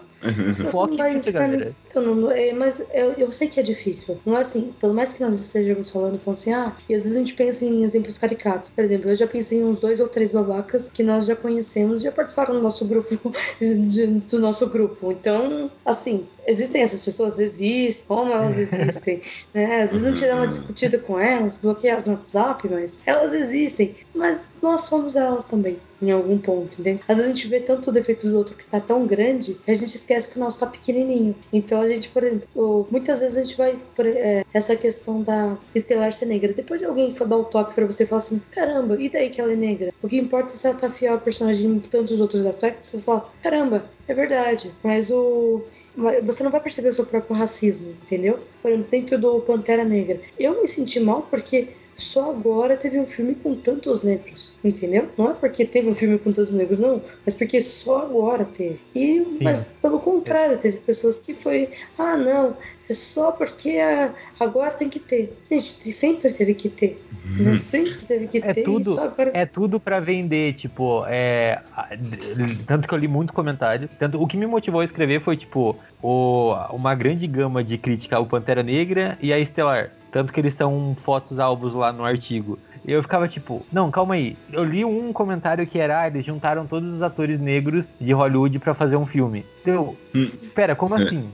Se você Foque não vai ensinar. Então, não, não- é, mas eu, eu sei que é difícil. Não é assim, pelo mais que nós estejamos falando, falando assim, ah, e às vezes a gente pensa em exemplos caricatos. Por exemplo, eu já pensei em uns dois ou três babacas que nós já conhecemos e já participaram do nosso grupo, de- do nosso grupo. Então, assim, existem essas pessoas, existem, como elas existem, né? Às vezes a gente dá uma discutida com elas, bloqueia elas no WhatsApp, mas elas existem. Mas nós somos elas também, em algum ponto, entende? Às vezes a gente vê tanto o defeito do outro que tá tão grande, que a gente esquece que o nosso tá pequenininho. Então a gente, por exemplo, muitas vezes a gente vai por é, essa questão da Estelar ser negra. Depois de alguém for dar o toque pra você e falar assim, caramba, e daí que ela é negra? O que importa é se ela tá fiel ao personagem em tantos outros aspectos. Você fala, caramba, é verdade. Mas o você não vai perceber o seu próprio racismo, entendeu? Por exemplo, dentro do Pantera Negra, eu me senti mal porque só agora teve um filme com tantos negros, entendeu? Não é porque teve um filme com tantos negros, não, mas porque só agora teve. E, mas pelo contrário, teve pessoas que foi, ah, não, é só porque ah, agora tem que ter. Gente, sempre teve que ter. Não sempre teve que É ter, tudo- agora É tudo pra vender, tipo, é. Tanto que eu li muito comentário. Tanto, o que me motivou a escrever foi, tipo, o, uma grande gama de crítica ao Pantera Negra e a Estelar. Tanto que eles são fotos alvos lá no artigo. Eu ficava tipo, não, calma aí. Eu li um comentário que era, ah, eles juntaram todos os atores negros de Hollywood pra fazer um filme. Então, Hum. pera, como assim?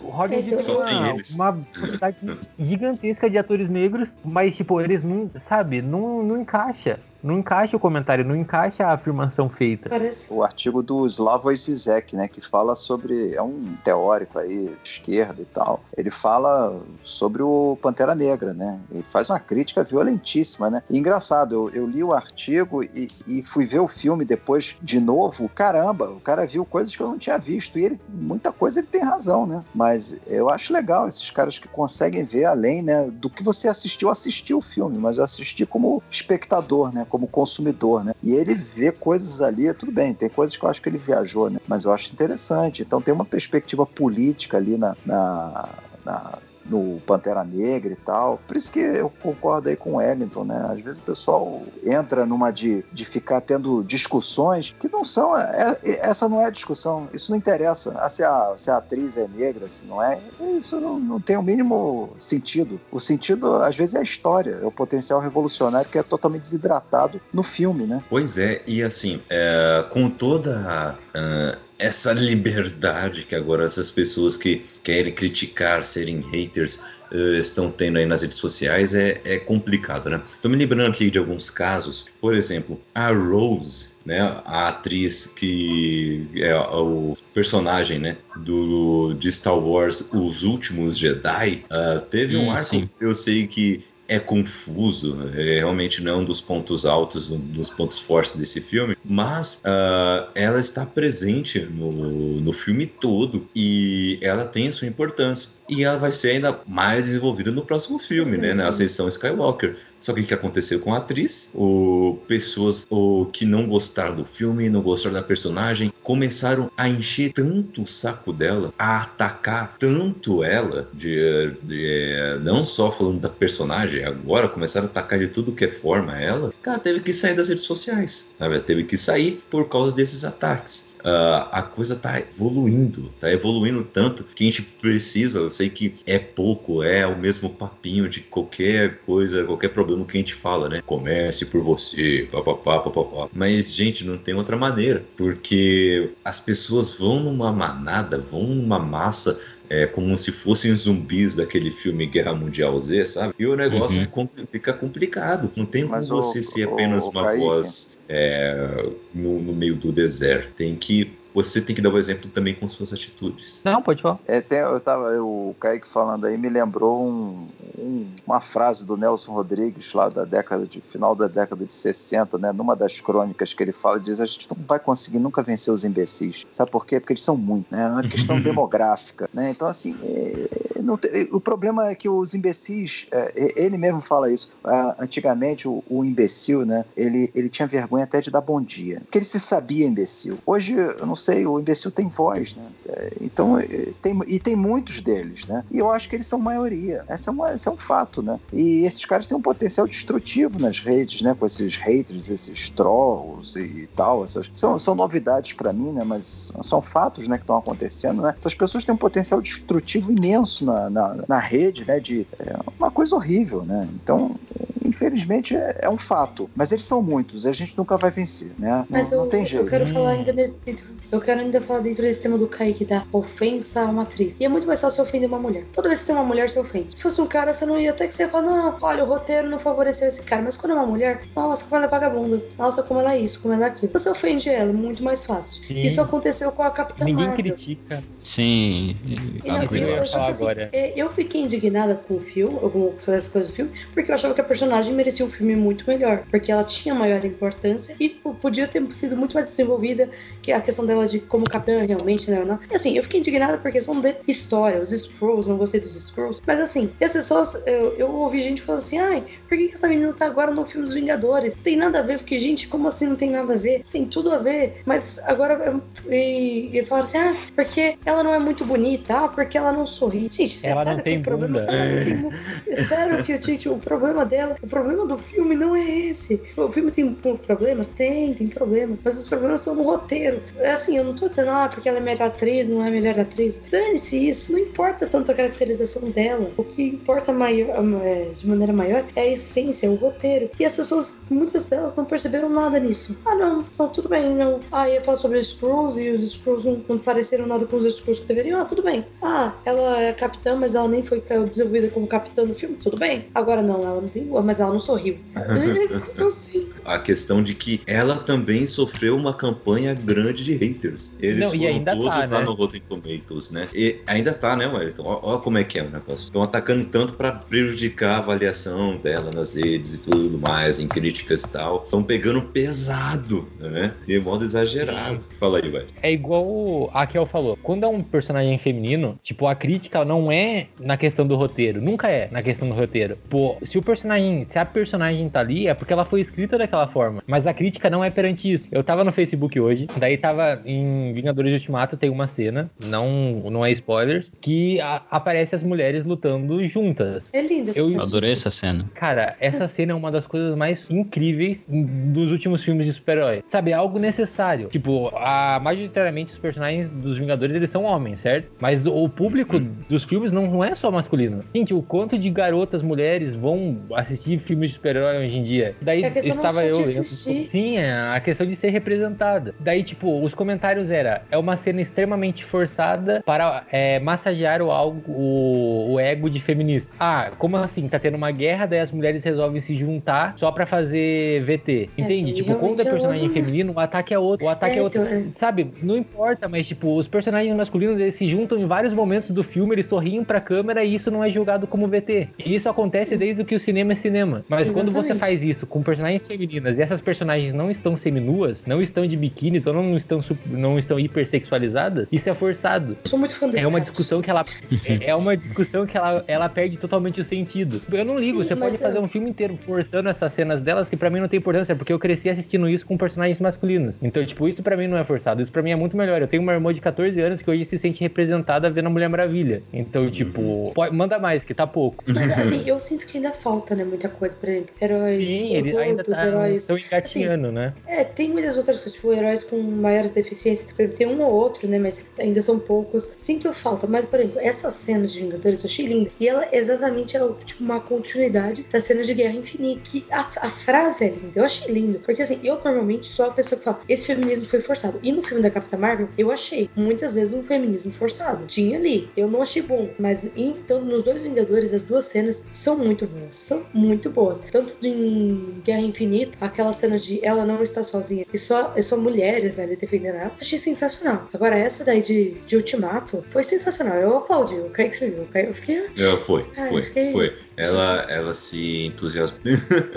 O Hollywood tem Só tem uma, eles. uma quantidade gigantesca de atores negros, mas, tipo, eles não, sabe, não, não encaixa. Não encaixa o comentário, não encaixa a afirmação feita. parece. o artigo do Slavoj Zizek, né, que fala sobre, é um teórico aí, de esquerda e tal, ele fala sobre o Pantera Negra, né, ele faz uma crítica violentíssima, né, e engraçado, eu, eu li o artigo e, e fui ver o filme depois de novo, caramba, o cara viu coisas que eu não tinha visto, e ele, muita coisa ele tem razão, né, mas eu acho legal esses caras que conseguem ver além, né, do que você assistiu, assistiu o filme, mas eu assisti como espectador, né, como consumidor, né, e ele vê coisas ali, tudo bem, tem coisas que eu acho que ele viajou, né? Mas eu acho interessante. Então tem uma perspectiva política ali na, na- na- no Pantera Negra e tal. Por isso que eu concordo aí com o Wellington, né? Às vezes o pessoal entra numa de, de ficar tendo discussões que não são. é- é- essa não é a discussão, isso não interessa. Ah, se, a, se a atriz é negra, se não é, isso não, não tem o mínimo sentido. O sentido, às vezes, é a história, é o potencial revolucionário que é totalmente desidratado no filme, né? Pois é, e assim, é, com toda ah, essa liberdade que agora essas pessoas que querem criticar, serem haters, eh, estão tendo aí nas redes sociais, é, é complicado, né? Tô me lembrando aqui de alguns casos, por exemplo, a Rose, né, a atriz que é o personagem, né, do de Star Wars, Os Últimos Jedi, ah, teve um Hum, arco, sim. eu sei que é confuso, é, realmente não é um dos pontos altos, um dos pontos fortes desse filme, mas ah, ela está presente no, no filme todo e ela tem a sua importância. E ela vai ser ainda mais desenvolvida no próximo filme, né? Na Ascensão Skywalker. Só que o que aconteceu com a atriz? O, pessoas o, que não gostaram do filme, não gostaram da personagem, começaram a encher tanto o saco dela, a atacar tanto ela, de, de- não só falando da personagem, agora começaram a atacar de tudo que é forma ela, ela teve que sair das redes sociais. Teve que sair por causa desses ataques. Ah, a coisa tá evoluindo, tá evoluindo tanto que a gente precisa, eu sei que é pouco, é o mesmo papinho de qualquer coisa, qualquer problema que a gente fala, né? Comece por você, papapá, papapá. Mas, gente, não tem outra maneira, porque as pessoas vão numa manada, vão numa massa, é, como se fossem zumbis daquele filme Guerra Mundial Z, sabe? E o negócio Uhum. fica complicado. Não tem como o- você ser o- apenas o uma Kaique- voz é, no, no meio do deserto. Tem que. Você tem que dar o exemplo também com suas atitudes. Não, pode falar. É, tem, eu tava, o Kaique falando aí me lembrou um- um- uma frase do Nelson Rodrigues lá da década de final da década de 60, né? Numa das crônicas que ele fala, ele diz a gente não vai conseguir nunca vencer os imbecis. Sabe por quê? Porque eles são muitos, né? É uma questão demográfica, né? Então assim, é, não tem- o problema é que os imbecis, é, ele mesmo fala isso. Ah, antigamente, o, o imbecil, né? Ele, ele tinha vergonha até de dar bom dia. Porque ele se sabia imbecil. Hoje, eu não sei, o imbecil tem voz, né? É, então, é, tem, e tem muitos deles, né? E eu acho que eles são maioria. Essa é uma, esse é um fato, né? E esses caras têm um potencial destrutivo nas redes, né? Com esses haters, esses trolls e tal. Essas, são, são novidades pra mim, né? Mas são fatos, né? Que estão acontecendo, né? Essas pessoas têm um potencial destrutivo imenso na, na, na rede, né? De é uma coisa horrível, né? Então, infelizmente, é, é um fato. Mas eles são muitos, e a gente nunca vai vencer, né? Mas não, eu, não tem jeito. eu quero Hum. falar ainda nesse, dentro- eu quero ainda falar dentro desse tema do Kaique da ofensa a uma atriz. E é muito mais fácil ofender uma mulher. Toda vez que tem uma mulher, você ofende. Se fosse um cara, você não ia até que você ia falar, não, olha, o roteiro não favoreceu esse cara. Mas quando é uma mulher, nossa, como ela é vagabunda. Nossa, como ela é isso, como ela é aquilo. Você ofende ela, muito mais fácil. Sim. Isso aconteceu com a Capitã Ninguém Marvel. critica. Sim. E não, mas eu eu, eu, falar assim, agora. é, eu fiquei indignada com o filme, ou com sobre as coisas do filme, porque eu achava que a personagem merecia um filme muito melhor. Porque ela tinha maior importância e podia ter sido muito mais desenvolvida que a questão dela de como capitã realmente, né? Não. E assim, eu fiquei indignada por questão de história, os Scrolls, não gostei dos Scrolls. Mas assim, e as pessoas, eu, eu ouvi gente falando assim, ai, por que, que essa menina tá agora no filme dos Vingadores? Tem nada a ver, fiquei, gente, como assim não tem nada a ver? Tem tudo a ver, mas agora. E, e falaram assim, ah, porque ela não é muito bonita, ah, porque ela não sorri. Gente, Ela não que tem problema dela mu- é sério que gente, o problema dela, o problema do filme não é esse. O filme tem problemas? Tem, tem problemas, mas os problemas estão no roteiro. É assim, eu não tô dizendo, ah, porque ela é melhor atriz, não é melhor atriz. Dane-se isso, não importa tanto a caracterização dela. O que importa maior, é, de maneira maior é a essência, o roteiro. E as pessoas, muitas delas, não perceberam nada nisso. Ah, não, não, tudo bem, não. Ah, ia falar sobre os Skrulls e os Skrulls não, não pareceram nada com os Skrulls que deveriam. Ah, tudo bem. Ah, ela é capitã, mas ela nem foi desenvolvida como capitã no filme. Tudo bem. Agora não, ela não desenvolveu, mas ela não sorriu. Como assim? A questão de que ela também sofreu uma campanha grande de haters. Eles Não, foram todos tá, lá né? no Rotten Tomatoes, né? E ainda tá, né, Wellington? Olha como é que é o negócio. Estão atacando tanto pra prejudicar a avaliação dela nas redes e tudo mais, em críticas e tal. Estão pegando pesado, né? De modo exagerado. Fala aí, vai. É igual a Kel falou. Quando é um personagem feminino, tipo, a crítica não é na questão do roteiro. Nunca é na questão do roteiro. Pô, se o personagem, se a personagem tá ali, é porque ela foi escrita daquela forma. Mas a crítica não é perante isso. Eu tava no Facebook hoje, daí tava em Vingadores Ultimato, tem uma cena, não, não é spoilers, que a- aparece as mulheres lutando juntas. É linda essa Eu. Adorei essa cena. Cara, essa cena é uma das coisas mais incríveis dos últimos filmes de super-herói. Sabe, é algo necessário. Tipo, a, majoritariamente os personagens dos Vingadores, eles são homens, certo? Mas o, o público dos filmes não, não é só masculino. Gente, o quanto de garotas, mulheres vão assistir filmes de super-herói hoje em dia? Daí É estava eu de lendo- assistir. Sim, é a questão de ser representada. Daí, tipo, os comentários era, é uma cena extremamente forçada para é, massagear o, algo, o, o ego de feminista. Ah, como assim? Tá tendo uma guerra, daí as mulheres resolvem se juntar só pra fazer VT. Entende? e tipo, quando é realmente personagem feminino, o ataque é outro. O ataque é, É, outro. então, é. Sabe? Não importa, mas, tipo, os personagens masculinos eles se juntam em vários momentos do filme, eles sorriem pra câmera e isso não é julgado como VT. E isso acontece desde que o cinema é cinema. Mas quando você Exatamente. faz isso com personagens femininas e essas personagens não estão seminuas, não estão de biquínis ou não estão, não estão hipersexualizadas, isso é forçado. Eu sou muito fã desse É uma cara. discussão que ela é é uma discussão que ela, ela perde totalmente o sentido. Eu não ligo, Sim, você pode fazer eu- um filme inteiro forçando essas cenas delas que pra mim não tem importância, porque eu cresci assistindo isso com personagens masculinos. Então, tipo, isso pra mim não é forçado, isso pra mim é muito melhor. Eu tenho uma irmã de 14 anos que hoje se sente representada vendo a Mulher Maravilha. Então, tipo, pode- manda mais, que tá pouco. Mas assim, eu sinto que ainda falta, né, muita coisa, por exemplo, heróis Sim, ele ainda tá heróis... estão engatinhando, né? É, tem muitas outras coisas, tipo, heróis com maiores deficiências. Exemplo, tem um ou outro, né, mas ainda são poucos. Sinto falta, mas, por exemplo, essa cena de Vingadores eu achei linda. E ela, exatamente, ela, tipo, uma continuidade da cena de Guerra Infinita. Que a, a frase é linda, eu achei lindo. Porque, assim, eu normalmente sou a pessoa que fala, esse feminismo foi forçado. E no filme da Capitã Marvel, eu achei, muitas vezes, um feminismo forçado. Tinha ali. Eu não achei bom. Mas, então, nos dois Vingadores, as duas cenas são muito boas. São muito boas. Tanto em Guerra Infinita, aquela cena de ela não está sozinha e só, e só mulheres ali defendendo achei sensacional. Agora, essa daí de, de Ultimato foi sensacional. Eu aplaudi. O Kaique escreveu. O Kaique- Eu fiquei. É, foi, Ah, foi, fiquei- foi. Ela, ela se entusiasma.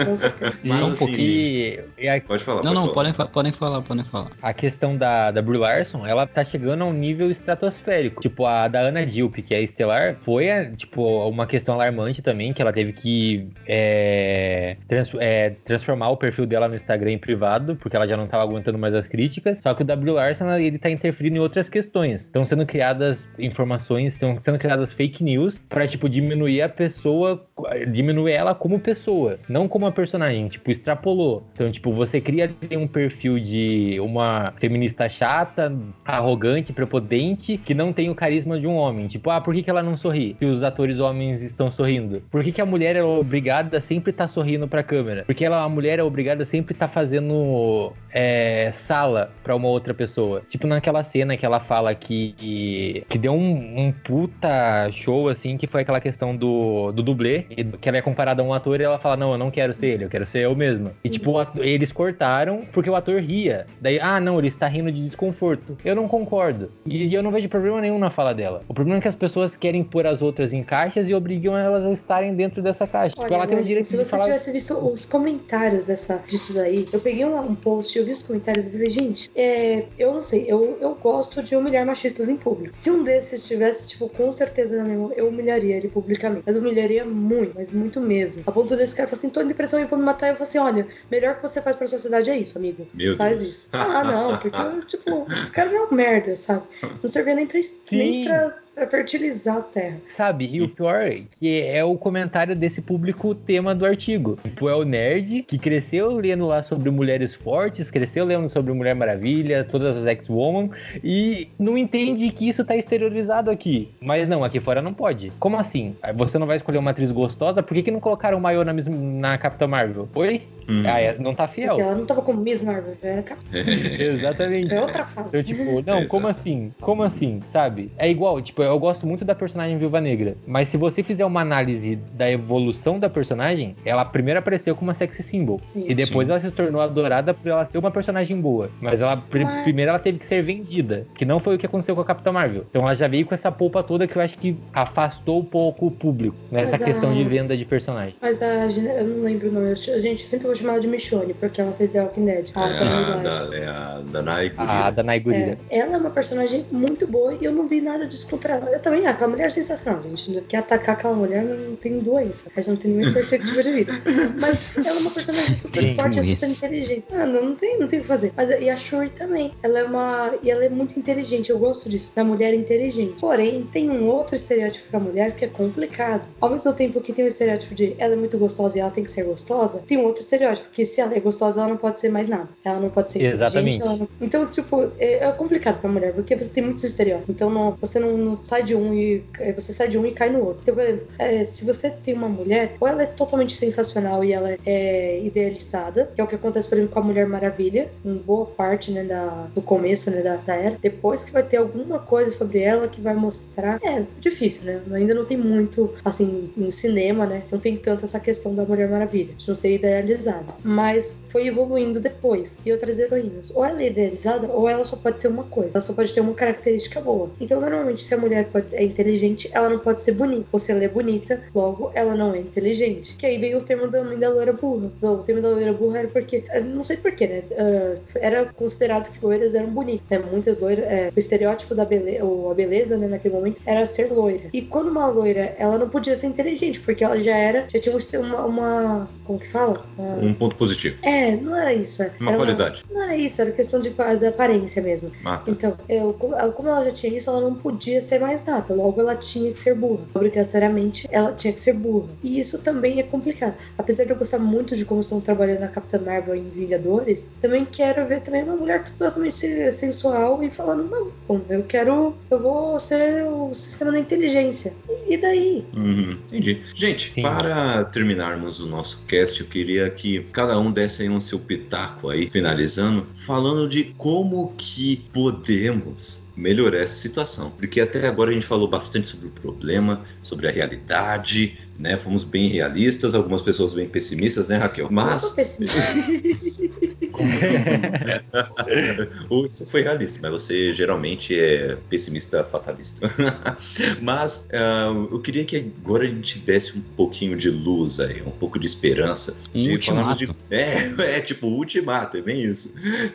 Com certeza. Mas, um assim, pouquinho. E, e a, Pode falar. Não, pode não, falar. podem, fa- podem falar, podem falar. a questão da, da Brie Larson, ela tá chegando a um nível estratosférico. Tipo, a da Ana Dilp, que é estelar, foi, a, tipo, uma questão alarmante também, que ela teve que é, trans- é, transformar o perfil dela no Instagram em privado, porque ela já não tava aguentando mais as críticas. Só que o da Brie Larson, ele tá interferindo em outras questões. Estão sendo criadas informações, estão sendo criadas fake news pra, tipo, diminuir a pessoa, diminuir ela como pessoa, não como a personagem, tipo, extrapolou. Então, tipo, você cria um perfil de uma feminista chata, arrogante, prepotente, que não tem o carisma de um homem. Tipo, ah, por que, que ela não sorri? Se os atores homens estão sorrindo. Por que, que a mulher é obrigada a sempre estar sorrindo pra câmera? Porque ela, a mulher é obrigada a sempre estar fazendo é, sala pra uma outra pessoa. Tipo, naquela cena que ela fala que, que deu um, um puta show, assim, que foi aquela questão do, do dublê, que ela é comparada a um ator e ela fala, não, eu não quero ser ele, eu quero ser eu mesma. E, tipo, o ato- eles cortaram porque o ator ria. Daí, ah, não, ele está rindo de desconforto. Eu não concordo. E eu não vejo problema nenhum na fala dela. O problema é que as pessoas querem pôr as outras em caixas e obrigam elas a estarem dentro dessa caixa. tipo, Olha, ela tem o direito se você falar... tivesse visto os comentários dessa, disso daí, eu peguei um, um post, eu vi os comentários e falei, gente, é, eu não sei, eu, eu gosto de humilhar machistas em público. Se um desses estivesse, tipo, com certeza na minha mão, eu humilharia ele publicamente. Mas humilharia muito, mas muito mesmo. A ponto desse cara falar assim, tô em depressão e pra me matar, eu falo assim, olha, melhor que você faz pra sociedade é isso, amigo. Meu Faz Deus. isso. Ah, não, porque, tipo, o cara não é um merda, sabe? Não servia nem pra, nem Sim. pra, pra fertilizar a terra. Sabe? E o pior é que é o comentário desse público tema do artigo. Tipo, é o nerd que cresceu lendo lá sobre mulheres fortes, cresceu lendo sobre Mulher Maravilha, todas as X-Woman, e não entende que isso tá exteriorizado aqui. Mas não, aqui fora não pode. Como assim? Você não vai escolher uma atriz gostosa? Por que, que não colocaram o maiô na, na Capitã Marvel? Oi? Hum. Ah, é- não tá fiel. Porque ela não tava com Miss Marvel, já era Exatamente. é outra fase. Eu, tipo, não, como assim? Como assim? Sabe? É igual, tipo, eu gosto muito da personagem Viúva Negra. Mas se você fizer uma análise da evolução da personagem, ela primeiro apareceu como uma sexy symbol. Sim. E depois Sim. ela se tornou adorada por ela ser uma personagem boa. Mas ela Mas- primeiro ela teve que ser vendida. Que não foi o que aconteceu com a Capitã Marvel. Então ela já veio com essa polpa toda que eu acho que afastou um pouco o público. Nessa Mas a- questão de venda de personagem. Mas a eu não lembro o nome. Eu, gente, sempre chamar ela de Michonne, porque ela fez The Walking Dead. É Ah, tá a da, é a da Nike. A da Naigurira. É, ela é uma personagem muito boa e eu não vi nada disso contra ela. Eu também, ah, aquela mulher é sensacional, gente. Quer atacar aquela mulher não tem doença. Ela não tem nenhuma perspectiva de vida. Mas ela é uma personagem super Tem forte e super inteligente. Ah, não, não tem, não tem o que fazer. Mas e a Shuri também. Ela é uma. E ela é muito inteligente. Eu gosto disso. Da mulher inteligente. Porém, tem um outro estereótipo pra mulher que é complicado. Ao mesmo tempo que tem o estereótipo de ela é muito gostosa e ela tem que ser gostosa, tem um outro estereótipo. Que se ela é gostosa, ela não pode ser mais nada. Ela não pode ser. Exatamente. não- Então, tipo, é, é complicado pra mulher, porque você tem muitos estereótipos. Então, não, você não, não sai de um e é, você sai de um e cai no outro. Então, por exemplo, é, se você tem uma mulher, ou ela é totalmente sensacional e ela é idealizada, que é o que acontece, por exemplo, com a Mulher Maravilha, em boa parte, né, da, do começo, né, da, da era. Depois que vai ter alguma coisa sobre ela que vai mostrar. É difícil, né? Ainda não tem muito, assim, em cinema, né? Não tem tanto essa questão da Mulher Maravilha, de não ser idealizada. Mas foi evoluindo depois. E outras heroínas. Ou ela é idealizada, ou ela só pode ser uma coisa. Ela só pode ter uma característica boa. Então, normalmente, se a mulher pode- é inteligente, ela não pode ser bonita. Ou se ela é bonita, logo, ela não é inteligente. Que aí vem o termo da, da loira burra. Não, o termo da loira burra era porque. eu Não sei porquê, né? Ah, era considerado que loiras eram bonitas. Né? Muitas loiras. é, o estereótipo da beleza, ou a beleza, né, naquele momento, era ser loira. E quando uma loira, ela não podia ser inteligente, porque ela já era. Já tinha um uma. uma como que fala? Uma- Um ponto positivo. É, não era isso. é. Uma Era qualidade. Não era isso, era questão de, da aparência mesmo. Ah, tá. Então, eu, como ela- já tinha isso, ela não podia ser mais nada. Logo, ela tinha que ser burra. Obrigatoriamente, ela tinha que ser burra. E isso também é complicado. Apesar de eu gostar muito de como estão trabalhando a Capitã Marvel em Vingadores, também quero ver também uma mulher totalmente se- sensual e falando, não, bom, eu quero, eu vou ser o sistema da inteligência. E daí? Uhum, entendi. Gente, Sim. para terminarmos o nosso cast, eu queria que cada um desse aí um seu pitaco aí, finalizando, falando de como que podemos melhorar essa situação. Porque até agora a gente falou bastante sobre o problema, sobre a realidade, né? Fomos bem realistas, algumas pessoas bem pessimistas, né, Raquel? Eu sou Mas pessimista. Você foi realista, mas você geralmente é pessimista fatalista. mas uh, eu queria que agora a gente desse um pouquinho de luz aí, um pouco de esperança. Um de ultimato. De, é, é tipo ultimato, é bem isso.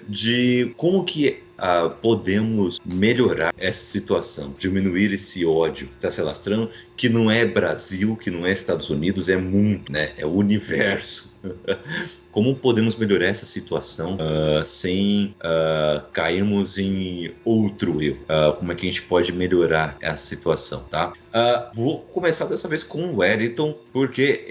De como que Uh, podemos melhorar essa situação, diminuir esse ódio que está se alastrando, que não é Brasil, que não é Estados Unidos, é mundo, né? É o universo. Como podemos melhorar essa situação uh, sem uh, cairmos em outro erro? Uh, como é que a gente pode melhorar essa situação, tá? vou começar dessa vez com o Wellington, porque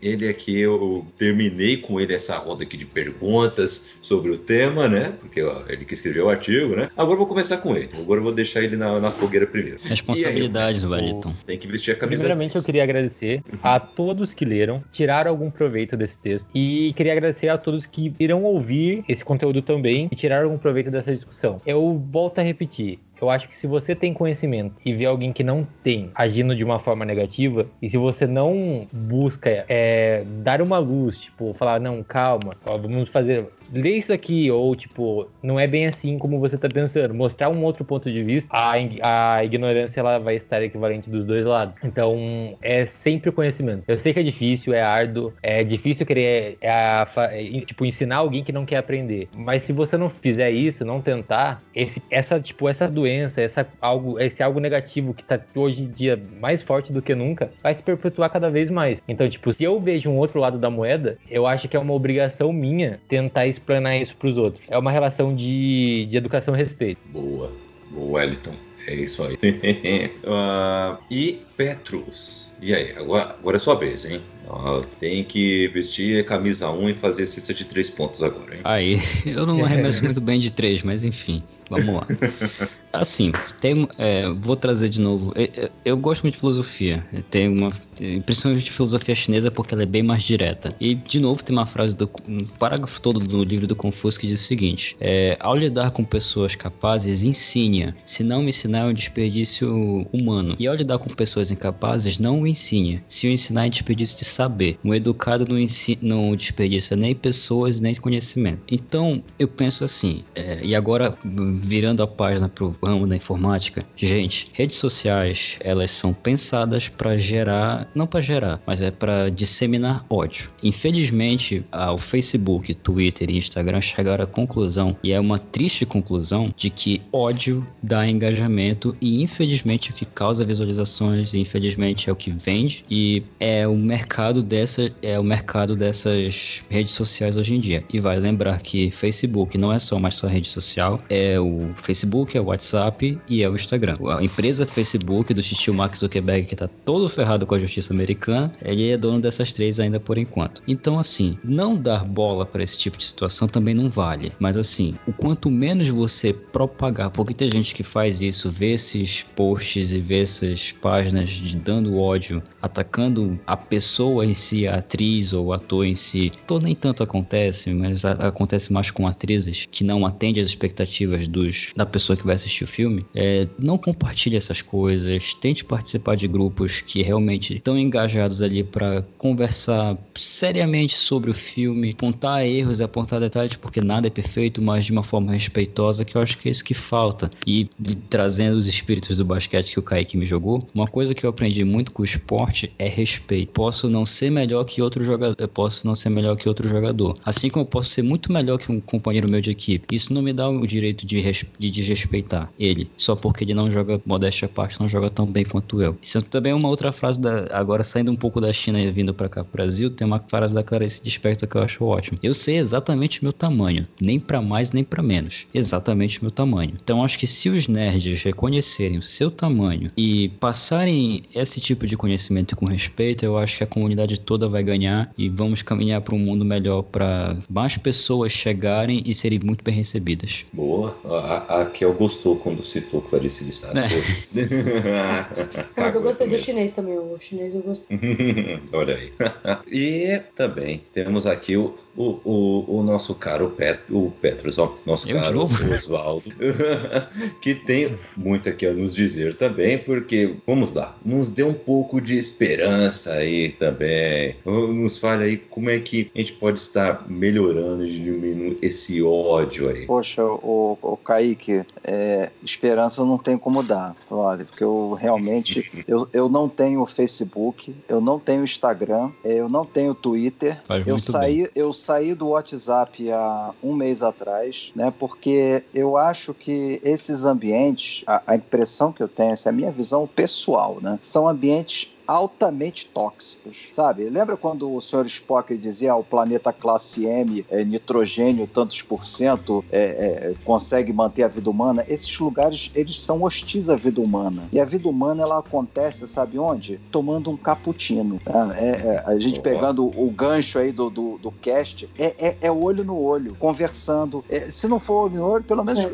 ele aqui eu terminei com ele essa roda aqui de perguntas sobre o tema, né? Porque ele que escreveu o artigo, né? Agora eu vou começar com ele. Agora eu vou deixar ele na, na fogueira primeiro. Responsabilidades, Wellington. Tem que vestir a camisa. Primeiramente, eu queria agradecer a todos que leram, tiraram algum proveito desse texto e queria agradecer a todos que irão ouvir esse conteúdo também e tirar algum proveito dessa discussão. Eu volto a repetir. Eu acho que se você tem conhecimento e vê alguém que não tem agindo de uma forma negativa, e se você não busca é, dar uma luz, tipo, falar, não, calma, ó, vamos fazer, lê isso aqui, ou tipo, não é bem assim como você tá pensando, mostrar um outro ponto de vista, a, a ignorância ela vai estar equivalente dos dois lados. Então, é sempre o conhecimento. Eu sei que é difícil, é árduo, é difícil querer, é a, é, tipo, ensinar alguém que não quer aprender. Mas se você não fizer isso, não tentar, esse, essa, tipo, essa doença, essa algo, esse algo negativo que tá hoje em dia mais forte do que nunca, vai se perpetuar cada vez mais. Então, tipo, se eu vejo um outro lado da moeda, eu acho que é uma obrigação minha tentar explanar isso para os outros. É uma relação de, de educação e respeito. Boa, boa, Wellington. É isso aí. uh, e Petrus. E aí, agora, agora é sua vez, hein? Uh, tem que vestir camisa 1 e fazer cesta de 3 pontos agora, hein? Aí, eu não arremesso muito bem de 3, mas enfim. Vamos lá. Assim, tem, é, vou trazer de novo. Eu, eu, gosto muito de filosofia. Tem uma, principalmente de filosofia chinesa porque ela é bem mais direta. E de novo tem uma frase do um parágrafo todo do livro do Confúcio que diz o seguinte: é, ao lidar com pessoas capazes, ensine. Se não me ensinar é um desperdício humano. E ao lidar com pessoas incapazes, não o ensine. Se o ensinar é desperdício de saber. Um educado não, ensina, não desperdiça nem pessoas nem conhecimento. Então eu penso assim. É, e agora virando a página pro ramo da informática, gente, redes sociais, elas são pensadas para gerar, não para gerar, mas é para disseminar ódio. Infelizmente, o Facebook, Twitter e Instagram chegaram à conclusão, e é uma triste conclusão, de que ódio dá engajamento e infelizmente o que causa visualizações, infelizmente é o que vende e é o mercado dessa é o mercado dessas redes sociais hoje em dia. E vai lembrar que Facebook não é só mais só rede social, é o Facebook, é o WhatsApp WhatsApp e é o Instagram. A empresa Facebook do tio Mark Zuckerberg, que tá todo ferrado com a justiça americana, ele é dono dessas três ainda por enquanto. Então, assim, não dar bola para esse tipo de situação também não vale. Mas, assim, o quanto menos você propagar, porque tem gente que faz isso, vê esses posts e vê essas páginas de dando ódio, atacando a pessoa em si, a atriz ou o ator em si. Então, nem tanto acontece, mas a, acontece mais com atrizes que não atendem às expectativas dos, da pessoa que vai assistir filme, é, não compartilhe essas coisas, tente participar de grupos que realmente estão engajados ali para conversar seriamente sobre o filme, apontar erros e apontar detalhes, porque nada é perfeito, mas de uma forma respeitosa, que eu acho que é isso que falta. E trazendo os espíritos do basquete que o Kaique me jogou, uma coisa que eu aprendi muito com o esporte é respeito. Posso não ser melhor que outro jogador, eu posso não ser melhor que outro jogador, assim como eu posso ser muito melhor que um companheiro meu de equipe. Isso não me dá o direito de, de desrespeitar ele, só porque ele não joga, modéstia à parte, não joga tão bem quanto eu. Isso também é uma outra frase, da, agora saindo um pouco da China e vindo para cá pro Brasil, tem uma frase da Clarice Lispector que eu acho ótimo. Eu sei exatamente o meu tamanho, nem para mais nem para menos, exatamente o meu tamanho. Então acho que se os nerds reconhecerem o seu tamanho e passarem esse tipo de conhecimento com respeito, eu acho que a comunidade toda vai ganhar e vamos caminhar para um mundo melhor para mais pessoas chegarem e serem muito bem recebidas. Boa, a, a Kel gostou quando citou Clarice Lispector. É. Mas eu gostei do chinês também, o chinês eu gostei. Olha aí. e também temos aqui o o, o, o nosso caro Pet, o Petros, ó, nosso Eu caro? Oswaldo, que tem muito aqui a nos dizer também, porque, vamos lá, nos dê um pouco de esperança aí também. Nos fale aí como é que a gente pode estar melhorando e diminuindo esse ódio aí. Poxa, o, o Kaique, é, esperança não tem como dar, olha, porque eu realmente eu, eu não tenho Facebook, eu não tenho Instagram, é, eu não tenho Twitter. Faz Eu saí, eu saí do WhatsApp há um mês atrás, né? Porque eu acho que esses ambientes, a, a impressão que eu tenho, essa é a minha visão pessoal, né? São ambientes altamente tóxicos, sabe? Lembra quando o Sr. Spock dizia ah, o planeta classe M, é, nitrogênio tantos por cento, é, é, consegue manter a vida humana? Esses lugares, eles são hostis à vida humana. E a vida humana, ela acontece, sabe onde? Tomando um cappuccino. tá? É, é, a gente pegando o gancho aí do, do, do cast, é, é, é olho no olho, conversando. É, se não for olho no olho, pelo menos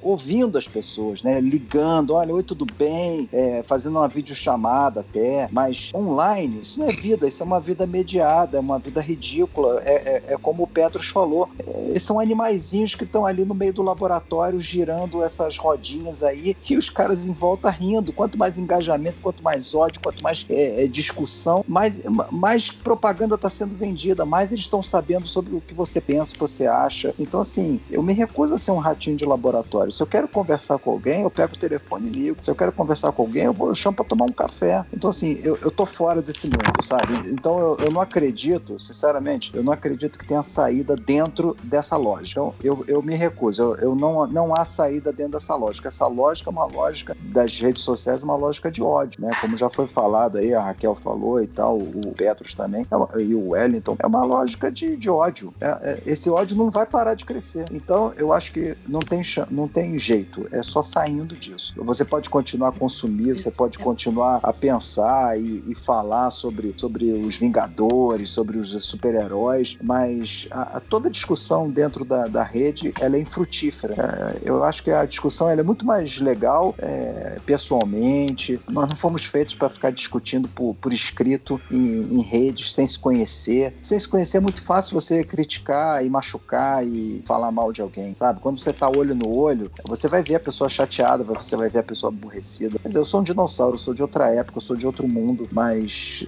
ouvindo as pessoas, né? Ligando, olha, oi, tudo bem? Fazendo uma videochamada até, mas online, isso não é vida, isso é uma vida mediada, é uma vida ridícula. É, é, é como o Petros falou, é, são animaizinhos que estão ali no meio do laboratório girando essas rodinhas aí, que os caras em volta rindo. Quanto mais engajamento, quanto mais ódio, quanto mais é, é, discussão, mais, mais propaganda está sendo vendida, mais eles estão sabendo sobre o que você pensa, o que você acha. Então, assim, eu me recuso a ser um ratinho de laboratório. Se eu quero conversar com alguém, eu pego o telefone e ligo. Se eu quero conversar com alguém, eu vou chamo para tomar um café. Então, assim, eu, eu tô fora desse mundo, sabe? Então, eu, eu não acredito, sinceramente, eu não acredito que tenha saída dentro dessa lógica. Então, eu, eu me recuso. Eu, eu não, não há saída dentro dessa lógica. Essa lógica é uma lógica das redes sociais, uma lógica de ódio, né? Como já foi falado aí, a Raquel falou e tal, o Petros também, é e o Wellington, é uma lógica de, de ódio. É- é- esse ódio não vai parar de crescer. Então, eu acho que não tem, não tem jeito, é só saindo disso. Você pode continuar a consumir, você pode continuar a pensar e, e falar sobre, sobre os Vingadores, sobre os super-heróis, mas a, a- toda discussão dentro da, da rede ela é infrutífera. É, eu acho que a discussão ela é muito mais legal é, pessoalmente. Nós não fomos feitos para ficar discutindo por, por escrito em, em redes sem se conhecer. Sem se conhecer é muito fácil você criticar e machucar e falar mal de alguém, sabe? Quando você tá olho no olho, você vai ver a pessoa chateada, você vai ver a pessoa aborrecida. Dizer, eu sou um dinossauro, eu sou de outra época, eu sou de outro mundo, mas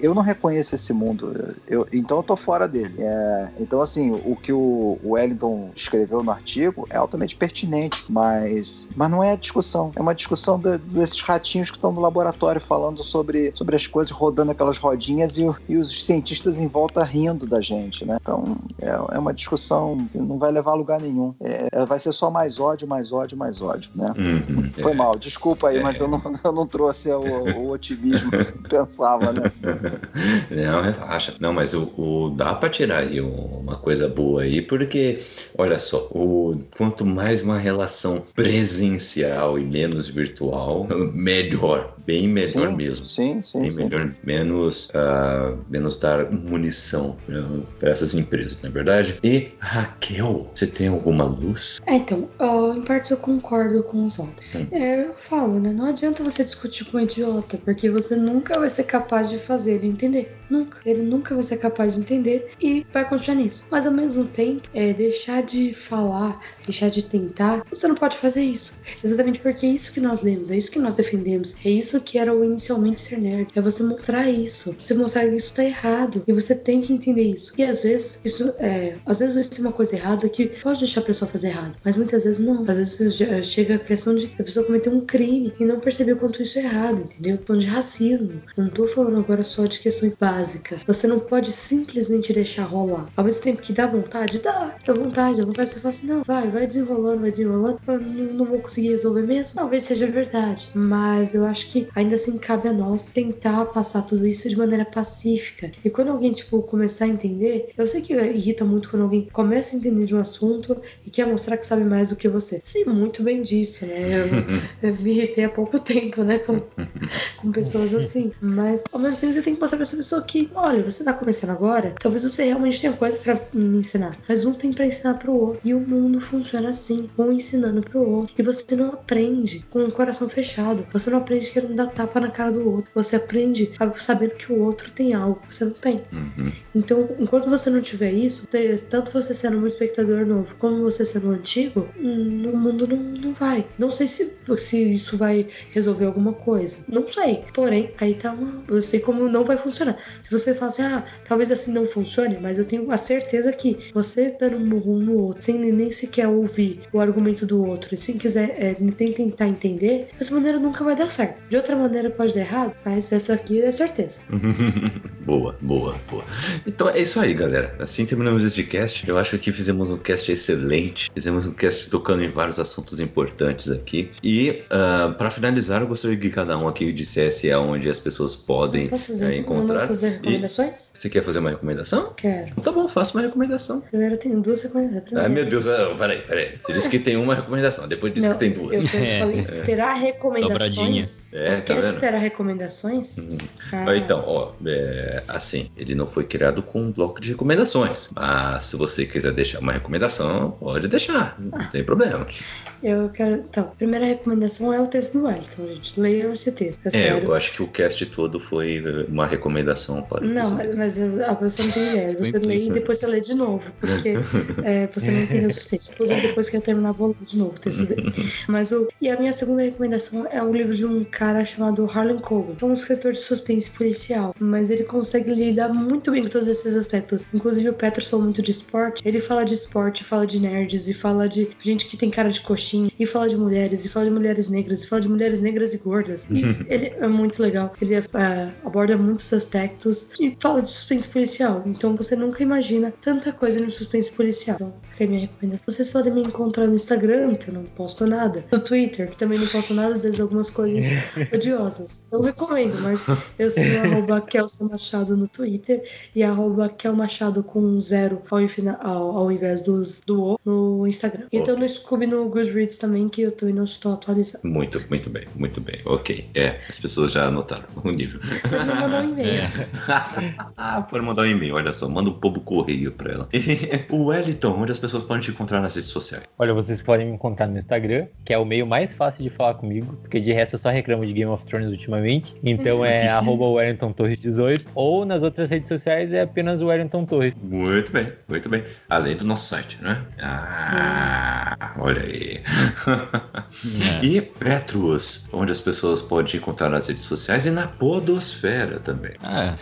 eu não reconheço esse mundo. Eu, então eu tô fora dele. É, então, assim, o que o Wellington escreveu no artigo é altamente pertinente, mas, mas não é a discussão. É uma discussão de- desses ratinhos que estão no laboratório falando sobre, sobre as coisas, rodando aquelas rodinhas e, e os cientistas em volta rindo da gente, né? Então, é, é uma discussão que não vai levar a lugar nenhum. É, é- vai ser só mais ódio, mais ódio, mais ódio, né? Uhum, Foi é. mal, desculpa aí, mas eu não, eu não trouxe o, o otimismo que você pensava, né? Não, relaxa. Não, mas o, o- dá pra tirar aí uma coisa boa aí, porque, olha só, o, quanto mais uma relação presencial e menos virtual, melhor. Bem melhor sim, mesmo. Sim, sim, Bem sim. melhor, menos, ah, menos dar munição para essas empresas, não é verdade? E, Raquel, você tem alguma luz? É, então, ó, em partes eu concordo com o Zonta. Hum. É, eu falo, né? Não adianta você discutir com um idiota, porque você nunca vai ser capaz de fazer ele entender. Nunca. Ele nunca vai ser capaz de entender e vai continuar nisso. Mas ao mesmo tempo, é deixar de falar, deixar de tentar, você não pode fazer isso. Exatamente porque é isso que nós lemos, é isso que nós defendemos, é isso que era o inicialmente ser nerd. É você mostrar isso. Você mostrar que isso tá errado. E você tem que entender isso. E às vezes, isso é. Às vezes vai ser uma coisa errada que pode deixar a pessoa fazer errado. Mas muitas vezes não. Às vezes chega a questão de a pessoa cometer um crime e não perceber o quanto isso é errado, entendeu? Falando de racismo. Eu não tô falando agora só de questões básicas. Você não pode simplesmente deixar rolar. Ao mesmo tempo que dá vontade, dá. Dá vontade, dá vontade. Você fala assim, não, vai, vai desenrolando, vai desenrolando. Eu não, vou conseguir resolver mesmo. Talvez seja verdade. Mas eu acho que ainda assim cabe a nós tentar passar tudo isso de maneira pacífica. E quando alguém, tipo, começar a entender, eu sei que irrita muito quando alguém começa a entender de um assunto e quer mostrar que sabe mais do que você. Sei muito bem disso, né? Eu, eu me irritei há pouco tempo, né? Com, com pessoas assim. Mas ao mesmo tempo você tem que mostrar pra essa pessoa que, olha, você tá começando agora, talvez você realmente tenha coisa pra me ensinar. Mas um tem pra ensinar pro outro. E o mundo funciona assim, um ensinando pro outro. E você não aprende com o coração fechado. Você não aprende querendo dar tapa na cara do outro. Você aprende saber que o outro tem algo que você não tem. Uhum. Então, enquanto você não tiver isso, tanto você sendo um espectador novo como você sendo um antigo, hum, o mundo não, não vai. Não sei se, se isso vai resolver alguma coisa. Não sei. Porém, aí tá uma. Eu sei como não vai funcionar. Se você fala assim, ah, talvez assim não funcione, mas eu tenho a certeza que você dando um murro no outro, sem nem sequer ouvir o argumento do outro, e sem quiser é, nem tentar entender, dessa maneira nunca vai dar certo. De outra maneira pode dar errado, mas essa aqui é certeza. boa, boa, boa. Então é isso aí, galera. Assim terminamos esse cast. Eu acho que fizemos um cast excelente. Fizemos um cast tocando em vários assuntos importantes aqui. E ah, para finalizar, eu gostaria que cada um aqui dissesse aonde as pessoas podem Posso fazer, encontrar. não fazer recomendações? Você quer fazer uma recomendação? Quero. Então tá bom, faça uma recomendação. Primeiro eu tenho duas recomendações. Ah, meu Deus, ah, peraí, peraí. Você disse que tem uma recomendação, depois disse Não, que tem duas. Eu É. falei que terá Dobradinha. recomendações. É, o tá vendo? terá recomendações? Hum. Ah, Ah, Então, ó, é, assim, ele não foi criado com um bloco de recomendações. Mas se você quiser deixar uma recomendação, pode deixar, não tem problema. Eu quero. Então, a primeira recomendação é o texto do Wellington, gente. Leiam esse texto. É, É, eu acho que o cast todo foi uma recomendação para Não, mas, mas a pessoa não tem ideia. Você lê e implícito. depois você lê de novo. Porque é, você não entendeu o suficiente. Inclusive, depois que eu terminar, vou ler de novo o texto dele. Mas o. E a minha segunda recomendação é um livro de um cara chamado Harlan Coben, que é um escritor de suspense policial. Mas ele consegue lidar muito bem com todos esses aspectos. Inclusive, o Petro falou muito de esporte. Ele fala de esporte, fala de nerds, e fala de gente que tem cara de coxinha, e fala de mulheres, e fala de mulheres negras, e fala de mulheres negras e gordas. E ele é muito legal. Ele é, aborda muitos aspectos e fala de suspense policial. Então você nunca imagina tanta coisa no suspense policial. Então, fica a minha recomendação. Vocês podem me encontrar no Instagram, que eu não posto nada. No Twitter, que também não posto nada, às vezes algumas coisas odiosas. Eu recomendo, mas eu sou arroba Kelsa Machado no Twitter e arroba Kel Machado com um zero ao, ao, ao invés dos, do O no Instagram. E então no Scooby no Goodreads também, que eu também não estou atualizando. Muito, muito bem, muito bem. Ok, é, as pessoas já anotaram o nível. Não mandou um e-mail. pode mandar um e-mail, olha só, manda um povo correio pra ela. o Wellington, onde as pessoas podem te encontrar nas redes sociais? Olha, vocês podem me encontrar no Instagram, que é o meio mais fácil de falar comigo, porque de resto eu só reclamo de Game of Thrones ultimamente. Então é arroba Wellington Torres 18. Ou nas outras redes sociais é apenas o Wellington Torres. Muito bem, muito bem. Além do nosso site, né? Ah, olha aí. É. E Petrus, onde as pessoas podem te encontrar nas redes sociais e na Podosfera também. É,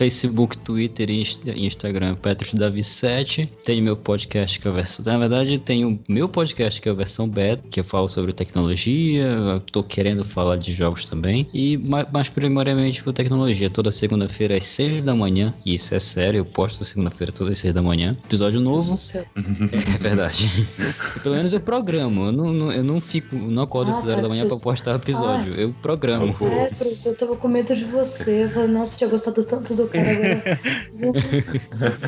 Facebook, Twitter e Insta- Instagram, Petros Davi 7. Tem meu podcast que é a versão. Na verdade, tem o meu podcast que é a versão beta, que eu falo sobre tecnologia. Eu tô querendo falar de jogos também. E ma- mais primariamente por tecnologia. Toda segunda-feira às 6 da manhã. E isso é sério, eu posto segunda-feira todas às 6 da manhã. Episódio novo. É verdade. Pelo menos eu programo. Eu não, não- eu não fico. Não acordo Ah, às 6 horas da manhã pra postar episódio. Eu programo. Petros, eu tava com medo de você. Eu falei, nossa, eu tinha gostado tanto do cara agora.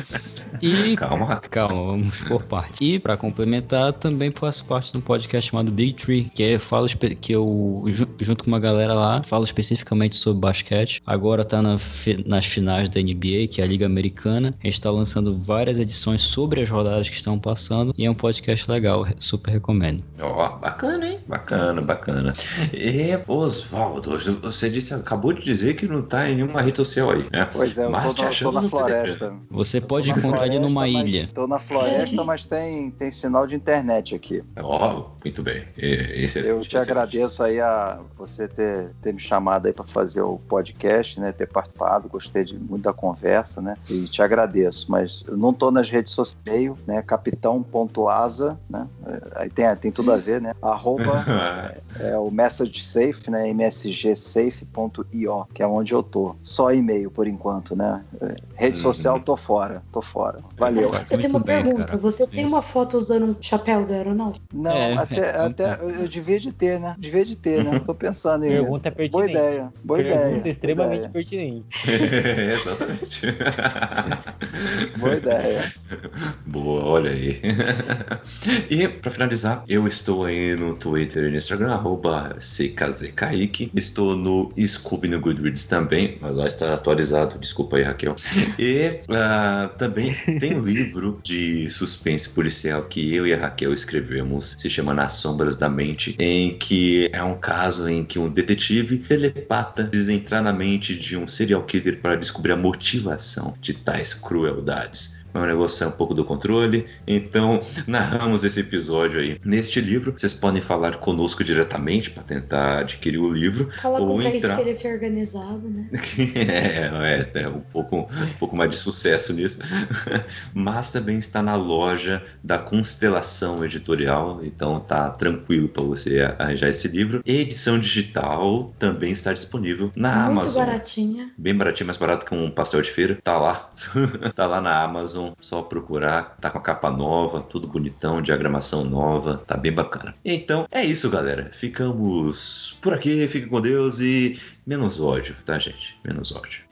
E Calma, Calma, vamos por parte. E pra complementar, também faço parte de um podcast chamado Big Tree, que eu falo espe- que eu ju- junto com uma galera lá falo especificamente sobre basquete. Agora tá na fi- nas finais da NBA, que é a Liga Americana. A gente tá lançando várias edições sobre as rodadas que estão passando e é um podcast legal, super recomendo. Ó, bacana, hein? Bacana, bacana. E, Oswaldo, você disse, acabou de dizer que não tá em nenhuma rede social aí, né? Pois é, eu Mas tô, te na- tô na floresta. Você pode encontrar ele numa mas- ilha. Tô na floresta, mas tem, tem sinal de internet aqui. Ó, muito bem. Esse é- Eu te é- agradeço aí a você ter, ter me chamado aí para fazer o podcast, né? Ter participado, gostei de, muito da conversa, né? E te agradeço, mas eu não tô nas redes sociais, né? Capitão.asa, né? É, Aí tem, tem tudo a ver, né? Arroba é o message safe, né? msgsafe.io, que é onde eu tô. Só e-mail por enquanto, né? É, Rede Uhum. social, tô fora, tô fora. Valeu. Eu tenho uma bem, pergunta. cara. Você tem Isso. uma foto usando um chapéu da aeronáutica? Não, É, até, é, até eu, devia de ter, né? Devia de ter, né? Tô pensando em. Pergunta Boa pertinente. ideia, boa Pergunta ideia. extremamente boa ideia. pertinente. Exatamente. Boa ideia. Boa, olha aí. e pra finalizar, eu estou aí no Twitter e no Instagram, arroba CKZKaique. Estou no Scooby no Goodreads também, mas lá está atualizado. Desculpa aí, Raquel. E ah, também Tem um livro de suspense policial que eu e a Raquel escrevemos, se chama Nas Sombras da Mente, em que é um caso em que um detetive telepata desentrar na mente de um serial killer para descobrir a motivação de tais crueldades é um negócio é um pouco do controle. Então, narramos esse episódio aí neste livro. Vocês podem falar conosco diretamente para tentar adquirir o livro. Fala ou com entrar. que é organizado, né? é, é, é um, pouco, um pouco mais de sucesso nisso. Mas também está na loja da Constelação Editorial, então tá tranquilo para você arranjar esse livro. E edição digital também está disponível na Muito Amazon. baratinha. Bem baratinho, mais barato que um pastel de feira. Tá lá. tá lá na Amazon. Amazon, só procurar, tá com a capa nova, tudo bonitão, diagramação nova, tá bem bacana. Então é isso, galera. Ficamos por aqui, fique com Deus e menos ódio, tá, gente? Menos ódio.